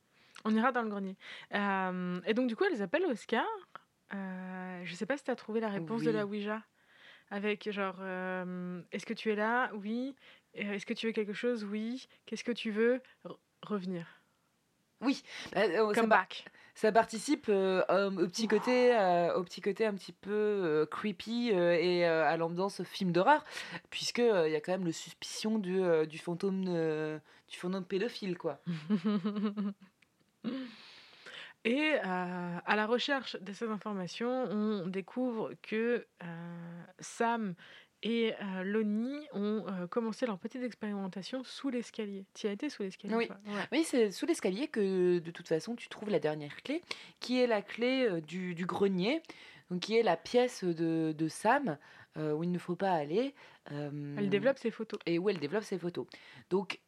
On ira dans le grenier. Euh, et donc, du coup, elles appellent Oscar. Euh, je sais pas si tu as trouvé la réponse de la Ouija. Avec genre, euh, est-ce que tu es là? Oui. Euh, Est-ce que tu veux quelque chose? Oui. Qu'est-ce que tu veux? Re- Revenir. Oui, bah, ça, Come back. ça participe au petit côté, au petit côté un petit peu creepy et à l'ambiance film d'horreur, puisque euh, il y a quand même le suspicion du, du fantôme du fantôme pédophile quoi. Et euh, à la recherche de ces informations, on découvre que euh, Sam et euh, Lonnie ont euh, commencé leur petite expérimentation sous l'escalier. Tu as été sous l'escalier Oui. Ouais. Oui, c'est sous l'escalier que de toute façon tu trouves la dernière clé, qui est la clé euh, du, du grenier, donc qui est la pièce de, de Sam où il ne faut pas aller. Elle développe ses photos. et où elle développe ses photos. Donc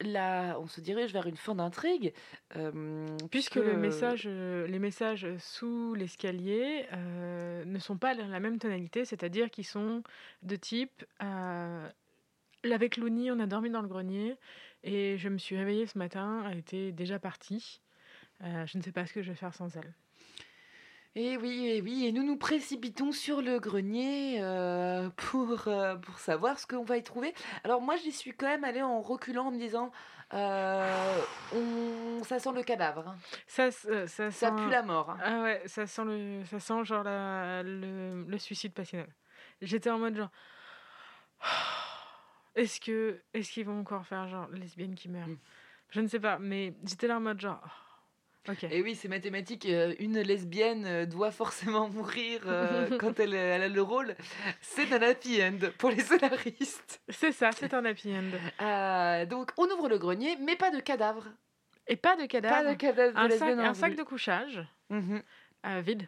là, on se dirige vers une fin d'intrigue. euh, Puisque le message, euh, les messages sous l'escalier euh, ne sont pas dans la même tonalité, c'est-à-dire qu'ils sont de type euh, avec Louni, on a dormi dans le grenier et je me suis réveillée ce matin, elle était déjà partie. Je ne sais pas ce que je vais faire sans elle. Et oui, et oui, et nous nous précipitons sur le grenier euh, pour, euh, pour savoir ce qu'on va y trouver. Alors moi, j'y suis quand même allée en reculant en me disant, euh, on, ça sent le cadavre, hein. Ça, ça, ça, ça sent- pue la mort. hein. Ah ouais, ça sent le, ça sent genre la- le, le suicide passionnel. J'étais en mode genre, est-ce que, est-ce qu'ils vont encore faire genre lesbienne qui meurt Mm. Je ne sais pas, mais j'étais là en mode genre, Et oui, c'est mathématique. euh, une lesbienne euh, doit forcément mourir euh, quand elle, elle a le rôle. C'est un happy end pour les scénaristes. C'est ça, c'est un happy end. Euh, donc, on ouvre le grenier, mais pas de cadavre. Et pas de cadavre. Pas de cadavre de un sac, un sac de couchage euh, vide.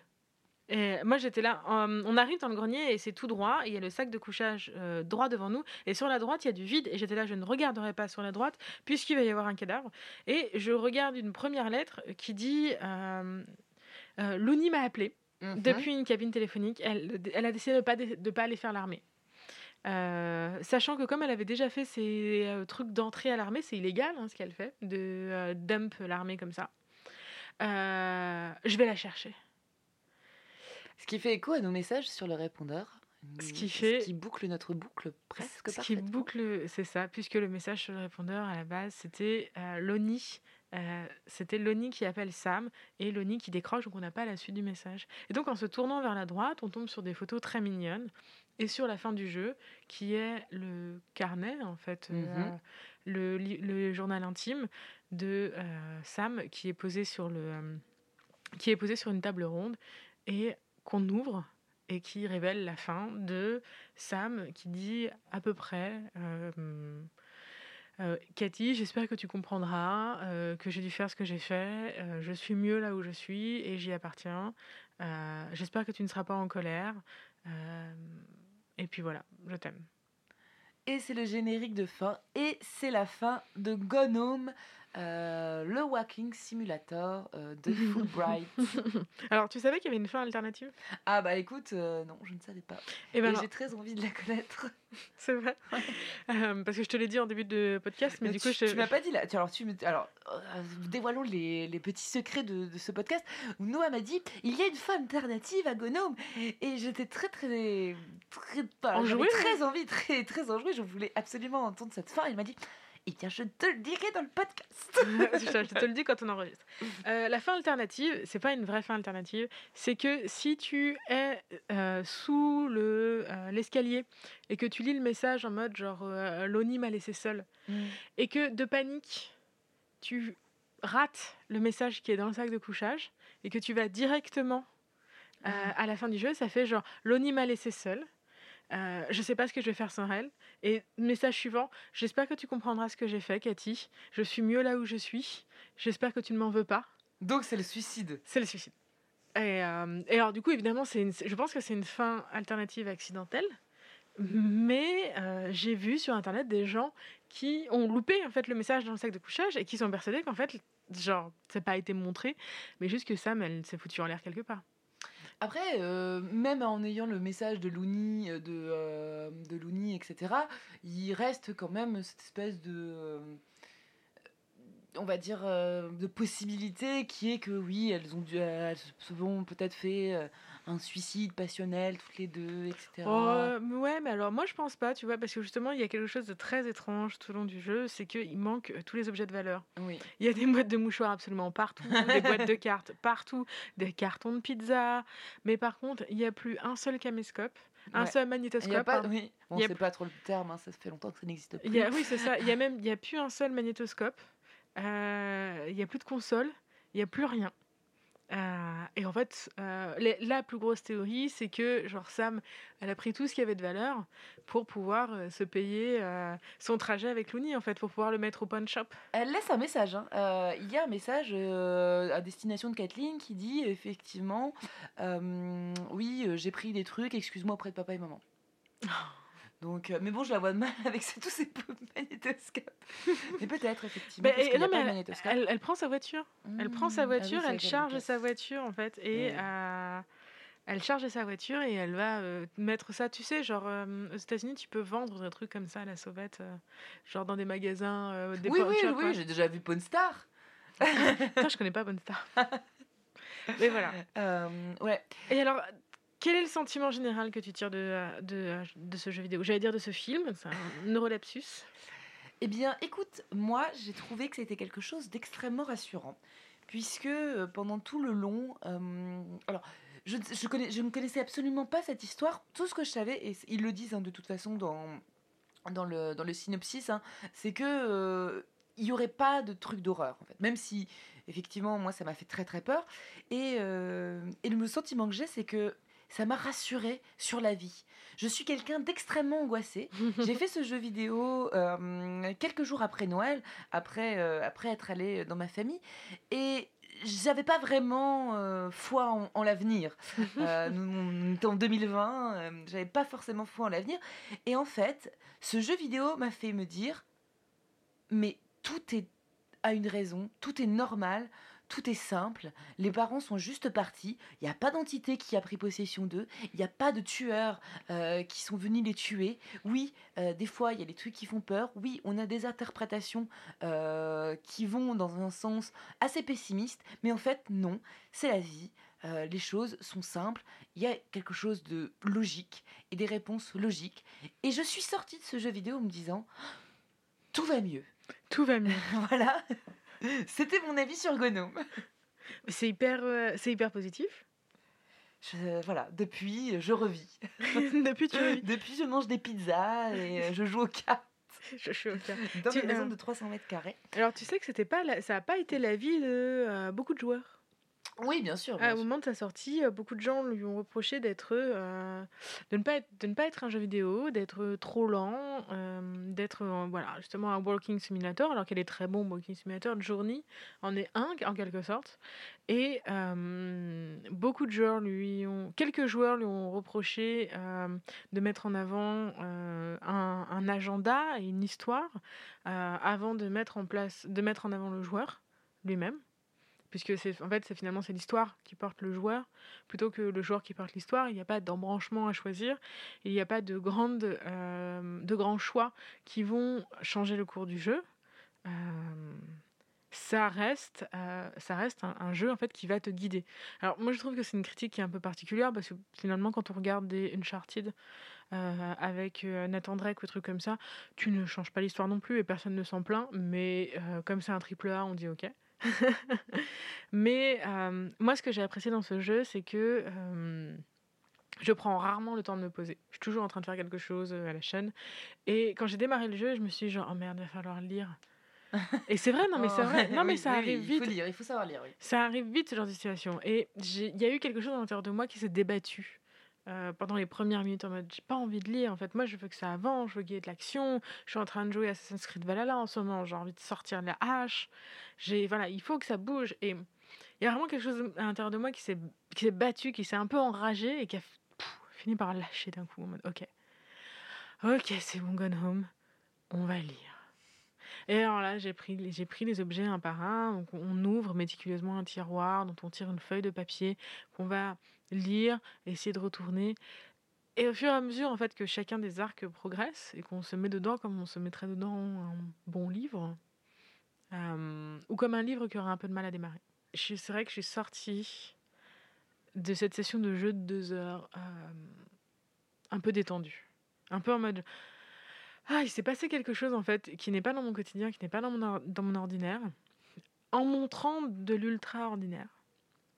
Et moi j'étais là, on arrive dans le grenier et c'est tout droit, et il y a le sac de couchage euh, droit devant nous, et sur la droite il y a du vide, et j'étais là, je ne regarderai pas sur la droite, puisqu'il va y avoir un cadavre. Et je regarde une première lettre qui dit euh, euh, Louni m'a appelé Mhm. depuis une cabine téléphonique, elle, elle a décidé de ne pas, de pas aller faire l'armée. Euh, sachant que comme elle avait déjà fait ses euh, trucs d'entrée à l'armée, c'est illégal hein, ce qu'elle fait, de euh, dump l'armée comme ça. Je vais la chercher. Ce qui fait écho à nos messages sur le répondeur. Ce qui fait- Ce qui boucle notre boucle presque Ce qui boucle, c'est ça, puisque le message sur le répondeur à la base, c'était euh, Loni. euh, c'était Loni qui appelle Sam et Loni qui décroche, donc on n'a pas la suite du message. Et donc en se tournant vers la droite, on tombe sur des photos très mignonnes. Et sur la fin du jeu, qui est le carnet, en fait, euh, Mhm. le, le journal intime de Sam qui est posé sur le, qui est posé sur une table ronde et qu'on ouvre et qui révèle la fin de Sam qui dit à peu près euh, euh, Cathy, j'espère que tu comprendras euh, que j'ai dû faire ce que j'ai fait. euh, je suis mieux là où je suis et j'y appartiens. J'espère que tu ne seras pas en colère. et puis voilà, je t'aime. Et c'est le générique de fin. Et c'est la fin de Gone Home, euh, le walking simulator euh, de Fulbright. Alors, tu savais qu'il y avait une fin alternative? Ah bah écoute, euh, non, je ne savais pas. Eh ben Et j'ai très envie de la connaître. c'est vrai. Parce que je te l'ai dit en début de podcast, mais, Mais du tu, coup, je, tu m'as pas dit là. tu- Alors, tu alors dévoilons les, les petits secrets de, de ce podcast. Noah m'a dit il y a une fin alternative à Gnome et j'étais très très très Enjouée, très envie, très très enjouée. Je voulais absolument entendre cette fin. Il m'a dit eh bien, je te le dirai dans le podcast. je te le dis quand on enregistre. Euh, la fin alternative, c'est pas une vraie fin alternative. C'est que si tu es euh, sous le euh, l'escalier et que tu lis le message en mode genre euh, Loni m'a laissé seule et que de panique tu rates le message qui est dans le sac de couchage et que tu vas directement Ah. à la fin du jeu, ça fait genre Loni m'a laissé seule. Euh, je sais pas ce que je vais faire sans elle. Et message suivant, j'espère que tu comprendras ce que j'ai fait, Cathy. Je suis mieux là où je suis. J'espère que tu ne m'en veux pas. Donc, c'est le suicide. C'est le suicide. Et, euh, et alors, du coup, évidemment, une- je pense que c'est une fin alternative accidentelle. Mais euh, j'ai vu sur Internet des gens qui ont loupé en fait le message dans le sac de couchage et qui sont persuadés qu'en fait, genre, ça n'a pas été montré, mais juste que Sam, elle s'est foutue en l'air quelque part. Après, euh, même en ayant le message de Looney, euh, de, euh, de Looney, etc., il reste quand même cette espèce de. Euh, on va dire, euh, de possibilité qui est que oui, elles ont dû, elles se sont peut-être fait euh, un suicide passionnel toutes les deux, etc. Oh, ouais, mais alors moi je pense pas, tu vois, parce que justement il y a quelque chose de très étrange tout au long du jeu, c'est qu'il manque euh, tous les objets de valeur. Oui. Il y a des boîtes de mouchoirs absolument partout, des boîtes de cartes partout, des cartons de pizza, mais par contre il n'y a plus un seul caméscope, un Ouais. seul Il y a magnétoscope. pas, hein. oui, bon, c'est pas trop le terme, hein, ça fait longtemps que ça n'existe plus. Il y a, oui, c'est ça. Il y a même, il y a plus un seul magnétoscope. Euh, il y a plus de console. Il y a plus rien. Euh, et en fait, euh, la, la plus grosse théorie, c'est que genre Sam, elle a pris tout ce qui avait de valeur pour pouvoir euh, se payer euh, son trajet avec Looney, en fait, pour pouvoir le mettre au pawn shop. Elle laisse un message. hein. Euh, il y a un message euh, à destination de Kathleen qui dit effectivement euh, Oui, euh, j'ai pris des trucs, excuse-moi auprès de papa et maman. Donc, euh, mais bon, je la vois de mal avec tous ces magnétoscopes. mais peut-être, effectivement. Bah, parce et- non, mais de elle, magnétoscope. elle- elle prend sa voiture. Elle prend sa Mmh. Ah voiture, elle charge sa voiture en fait, et Ouais. euh, elle charge sa voiture et elle va euh, mettre ça. Tu sais, genre euh, aux États-Unis, tu peux vendre des trucs comme ça à la sauvette, euh, genre dans des magasins, des Oui, pawn oui, oui, j'ai déjà vu Pawn Star. Putain, je connais pas Bonne Star. Mais voilà. Ouais. Et alors, quel est le sentiment général que tu tires de, euh, euh, de ce jeu vidéo? J'allais dire de ce film, c'est un neurolapsus. Eh bien, écoute, moi, j'ai trouvé que c'était quelque chose d'extrêmement rassurant. Puisque euh, pendant tout le long. alors, je, je, connais, ne connaissais absolument pas cette histoire. Tout ce que je savais, et ils le disent hein, de toute façon dans, dans, le, dans le synopsis, hein, c'est que. il n'y aurait pas de truc d'horreur, en fait. Même si, effectivement, moi, ça m'a fait très, très peur. Et, et le sentiment que j'ai, c'est que ça m'a rassurée sur la vie. Je suis quelqu'un d'extrêmement angoissé. J'ai fait ce jeu vidéo euh, quelques jours après Noël, après, euh, après être allée dans ma famille. Et j'avais pas vraiment euh, foi en, en l'avenir. Euh, nous, on était en 2020, euh, j'avais pas forcément foi en l'avenir. Et en fait, ce jeu vidéo m'a fait me dire mais tout est a une raison, tout est normal, tout est simple. Les parents sont juste partis. Il n'y a pas d'entité qui a pris possession d'eux. Il n'y a pas de tueurs euh, qui sont venus les tuer. Oui, euh, des fois, il y a des trucs qui font peur. Oui, on a des interprétations euh, qui vont dans un sens assez pessimiste. Mais en fait, non, c'est la vie. euh, les choses sont simples, il y a quelque chose de logique et des réponses logiques. Et je suis sortie de ce jeu vidéo en me disant tout va mieux. Tout va mieux. voilà. C'était mon avis sur Gnome. C'est hyper, euh, c'est hyper positif. Je- voilà, depuis, je revis. Depuis, tu revis. depuis, je mange des pizzas et euh, je joue au cartes Je suis au dans Tu- une maison euh, de 300 mètres carrés. Alors, tu sais que c'était pas, la- ça n'a pas été l'avis de euh, beaucoup de joueurs. Oui, bien sûr. À au sûr. moment de sa sortie, euh, beaucoup de gens lui ont reproché d'être, euh, de ne pas être, de ne pas être un jeu vidéo, d'être trop lent, euh, d'être euh, voilà justement un walking simulator, alors qu'elle est très bon walking simulator. Journey en est un en quelque sorte, et euh, beaucoup de joueurs lui ont, quelques joueurs lui ont reproché euh, de mettre en avant euh, un, un agenda et une histoire euh, avant de mettre en place, de mettre en avant le joueur lui-même puisque c'est en fait c'est finalement c'est l'histoire qui porte le joueur. Plutôt que le joueur qui porte l'histoire il n'y a pas d'embranchement à choisir. Il n'y a pas de grandes euh, de grands choix qui vont changer le cours du jeu. Euh, ça reste euh, ça reste un, jeu en fait qui va te guider. Alors moi je trouve que c'est une critique qui est un peu particulière parce que finalement quand on regarde des Uncharted avec Nathan Drake ou trucs comme ça tu ne changes pas l'histoire non plus et personne ne s'en plaint. Mais comme c'est un triple A on dit ok mais euh, moi, ce que j'ai apprécié dans ce jeu, c'est que euh, je prends rarement le temps de me poser. Je suis toujours en train de faire quelque chose à la chaîne. Et quand j'ai démarré le jeu, je me suis dit, genre, oh merde, il va falloir lire. Et c'est vrai, non, mais c'est vrai. Non, mais Oui, ça oui, arrive Il vite. faut lire, il faut savoir lire. Ça arrive vite, ce genre de situation. Et il y a eu quelque chose à l'intérieur de moi qui s'est débattu. Euh, pendant les premières minutes en mode j'ai pas envie de lire en fait. Moi je veux que ça avance je veux qu'il y ait de l'action. Je suis en train de jouer Assassin's Creed Valhalla en ce moment j'ai envie de sortir la hache. J'ai voilà il faut que ça bouge. Et il y a vraiment quelque chose à l'intérieur de moi qui s'est battu qui s'est un peu enragé et qui a fini par lâcher d'un coup en mode ok. Ok c'est bon gone home. On va lire. Et alors là, j'ai pris, j'ai pris les objets un par un. Donc on ouvre méticuleusement un tiroir dont on tire une feuille de papier qu'on va lire, essayer de retourner. Et au fur et à mesure en fait que chacun des arcs progresse et qu'on se met dedans comme on se mettrait dedans un bon livre euh, ou comme un livre qui aurait un peu de mal à démarrer. C'est vrai que je suis sortie de cette session de jeu de deux heures euh, un peu détendue, un peu en mode ah, il s'est passé quelque chose en fait qui n'est pas dans mon quotidien, qui n'est pas dans mon ordinaire, en montrant de l'ultra ordinaire.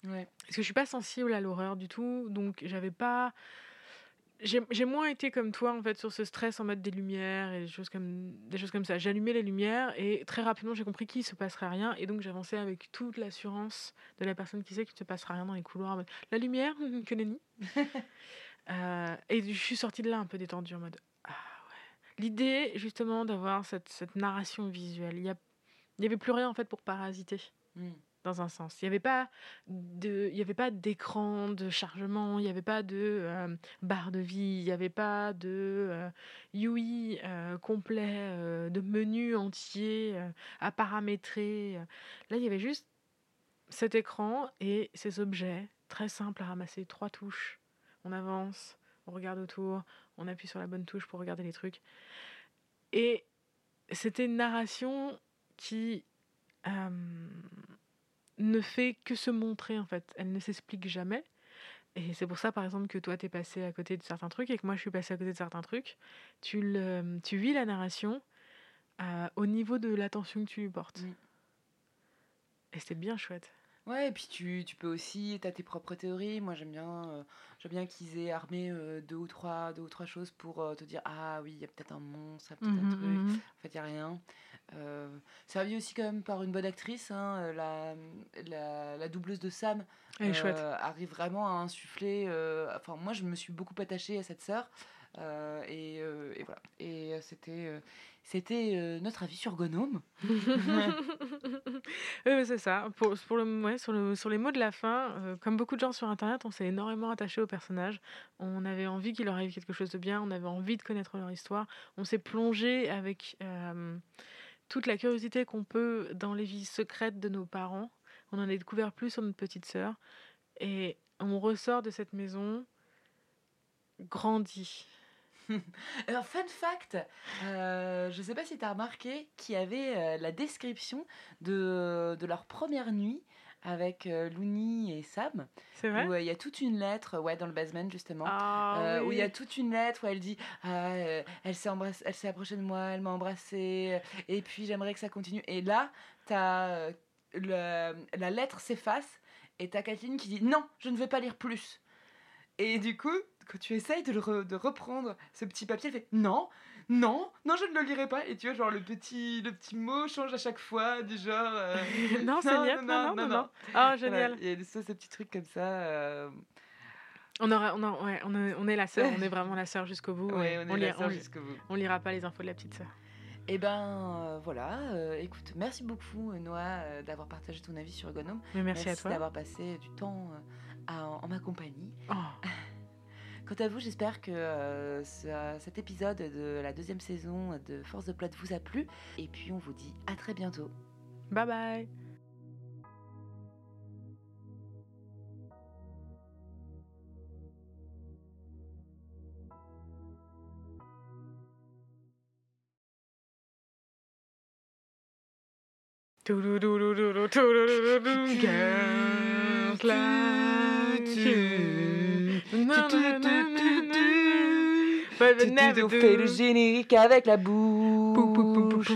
Ouais. Parce que je suis pas sensible à l'horreur du tout, donc j'avais pas. J'ai moins été comme toi en fait sur ce stress en mode des lumières et des choses comme, des choses comme ça. J'allumais les lumières et très rapidement j'ai compris qu'il se passerait rien et donc j'avançais avec toute l'assurance de la personne qui sait qu'il ne se passera rien dans les couloirs. en mode, La lumière, que nenni. Euh, et je suis sortie de là un peu détendue en mode Ah ouais. L'idée justement d'avoir cette, cette narration visuelle. Il y, a, il y avait plus rien en fait pour parasiter Mm. Un sens. Il n'y avait pas de, il y avait pas d'écran de chargement, il n'y avait pas de euh, barre de vie, il n'y avait pas de UI euh, complet, euh, de menu entier à paramétrer. Là, il y avait juste cet écran et ces objets très simples à ramasser, trois touches. On avance, on regarde autour, on appuie sur la bonne touche pour regarder les trucs. Et c'était une narration qui ne fait que se montrer en fait. Elle ne s'explique jamais. Et c'est pour ça, par exemple, que toi, t'es passé à côté de certains trucs et que moi, je suis passée à côté de certains trucs. Tu, le, tu vis la narration euh, au niveau de l'attention que tu lui portes. Et c'était bien chouette. Ouais, et puis tu, tu peux aussi, tu as tes propres théories. Moi, j'aime bien, euh, j'aime bien qu'ils aient armé euh, deux, ou trois, deux ou trois choses pour te dire Ah oui, il y a peut-être un monstre, il y a peut-être un truc. Mhm, mhm. En fait, il n'y a rien. Euh, servi aussi quand même par une bonne actrice. hein, euh, la, la, la doubleuse de Sam Elle est chouette. euh, arrive vraiment à insuffler. euh, enfin, moi, je me suis beaucoup attachée à cette sœur. et, et voilà. Et c'était, c'était notre avis sur Gnome. Oui, c'est ça. Pour, pour le, ouais, sur, le, sur les mots de la fin, comme beaucoup de gens sur Internet, on s'est énormément attaché aux personnages. On avait envie qu'il leur arrive quelque chose de bien, on avait envie de connaître leur histoire. On s'est plongé avec toute la curiosité qu'on peut dans les vies secrètes de nos parents. On en a découvert plus sur notre petite sœur. Et on ressort de cette maison grandi. Alors, fun fact, euh, je sais pas si tu as remarqué qu'il y avait euh, la description de, de leur première nuit avec euh, Looney et Sam. C'est vrai Où euh, il y a toute une lettre, ouais, dans le basement justement. Ah, euh, Où il y a toute une lettre où elle dit ah, euh, elle s'est embrassée- elle s'est approchée de moi, elle m'a embrassée, et puis j'aimerais que ça continue. Et là, t'as le- la lettre s'efface et t'as Kathleen qui dit non, je ne veux pas lire plus. Et du coup, quand tu essayes de, re- de reprendre ce petit papier, elle fait non, non, non, je ne le lirai pas. Et tu vois, genre le petit, le petit mot change à chaque fois, du genre. euh, non, c'est non, niet, non, non, non. Ah, génial. Il y a ça, ces petits trucs comme ça. euh, On, aura, on, a- ouais, on, est, on est la sœur, on est vraiment la sœur jusqu'au bout. ouais, on est on, lit- jusqu'au bout. on lira pas les infos de la petite sœur. Et ben euh, voilà, euh, écoute, merci beaucoup Noah euh, d'avoir partagé ton avis sur. Mais merci, à toi. d'avoir passé du temps en ma compagnie. Oh, Quant à vous, j'espère que euh, ce- cet épisode de la deuxième saison de Force de Plot vous a plu. Et puis on vous dit à très bientôt. bye bye. Tu nous fais le générique avec la bouche.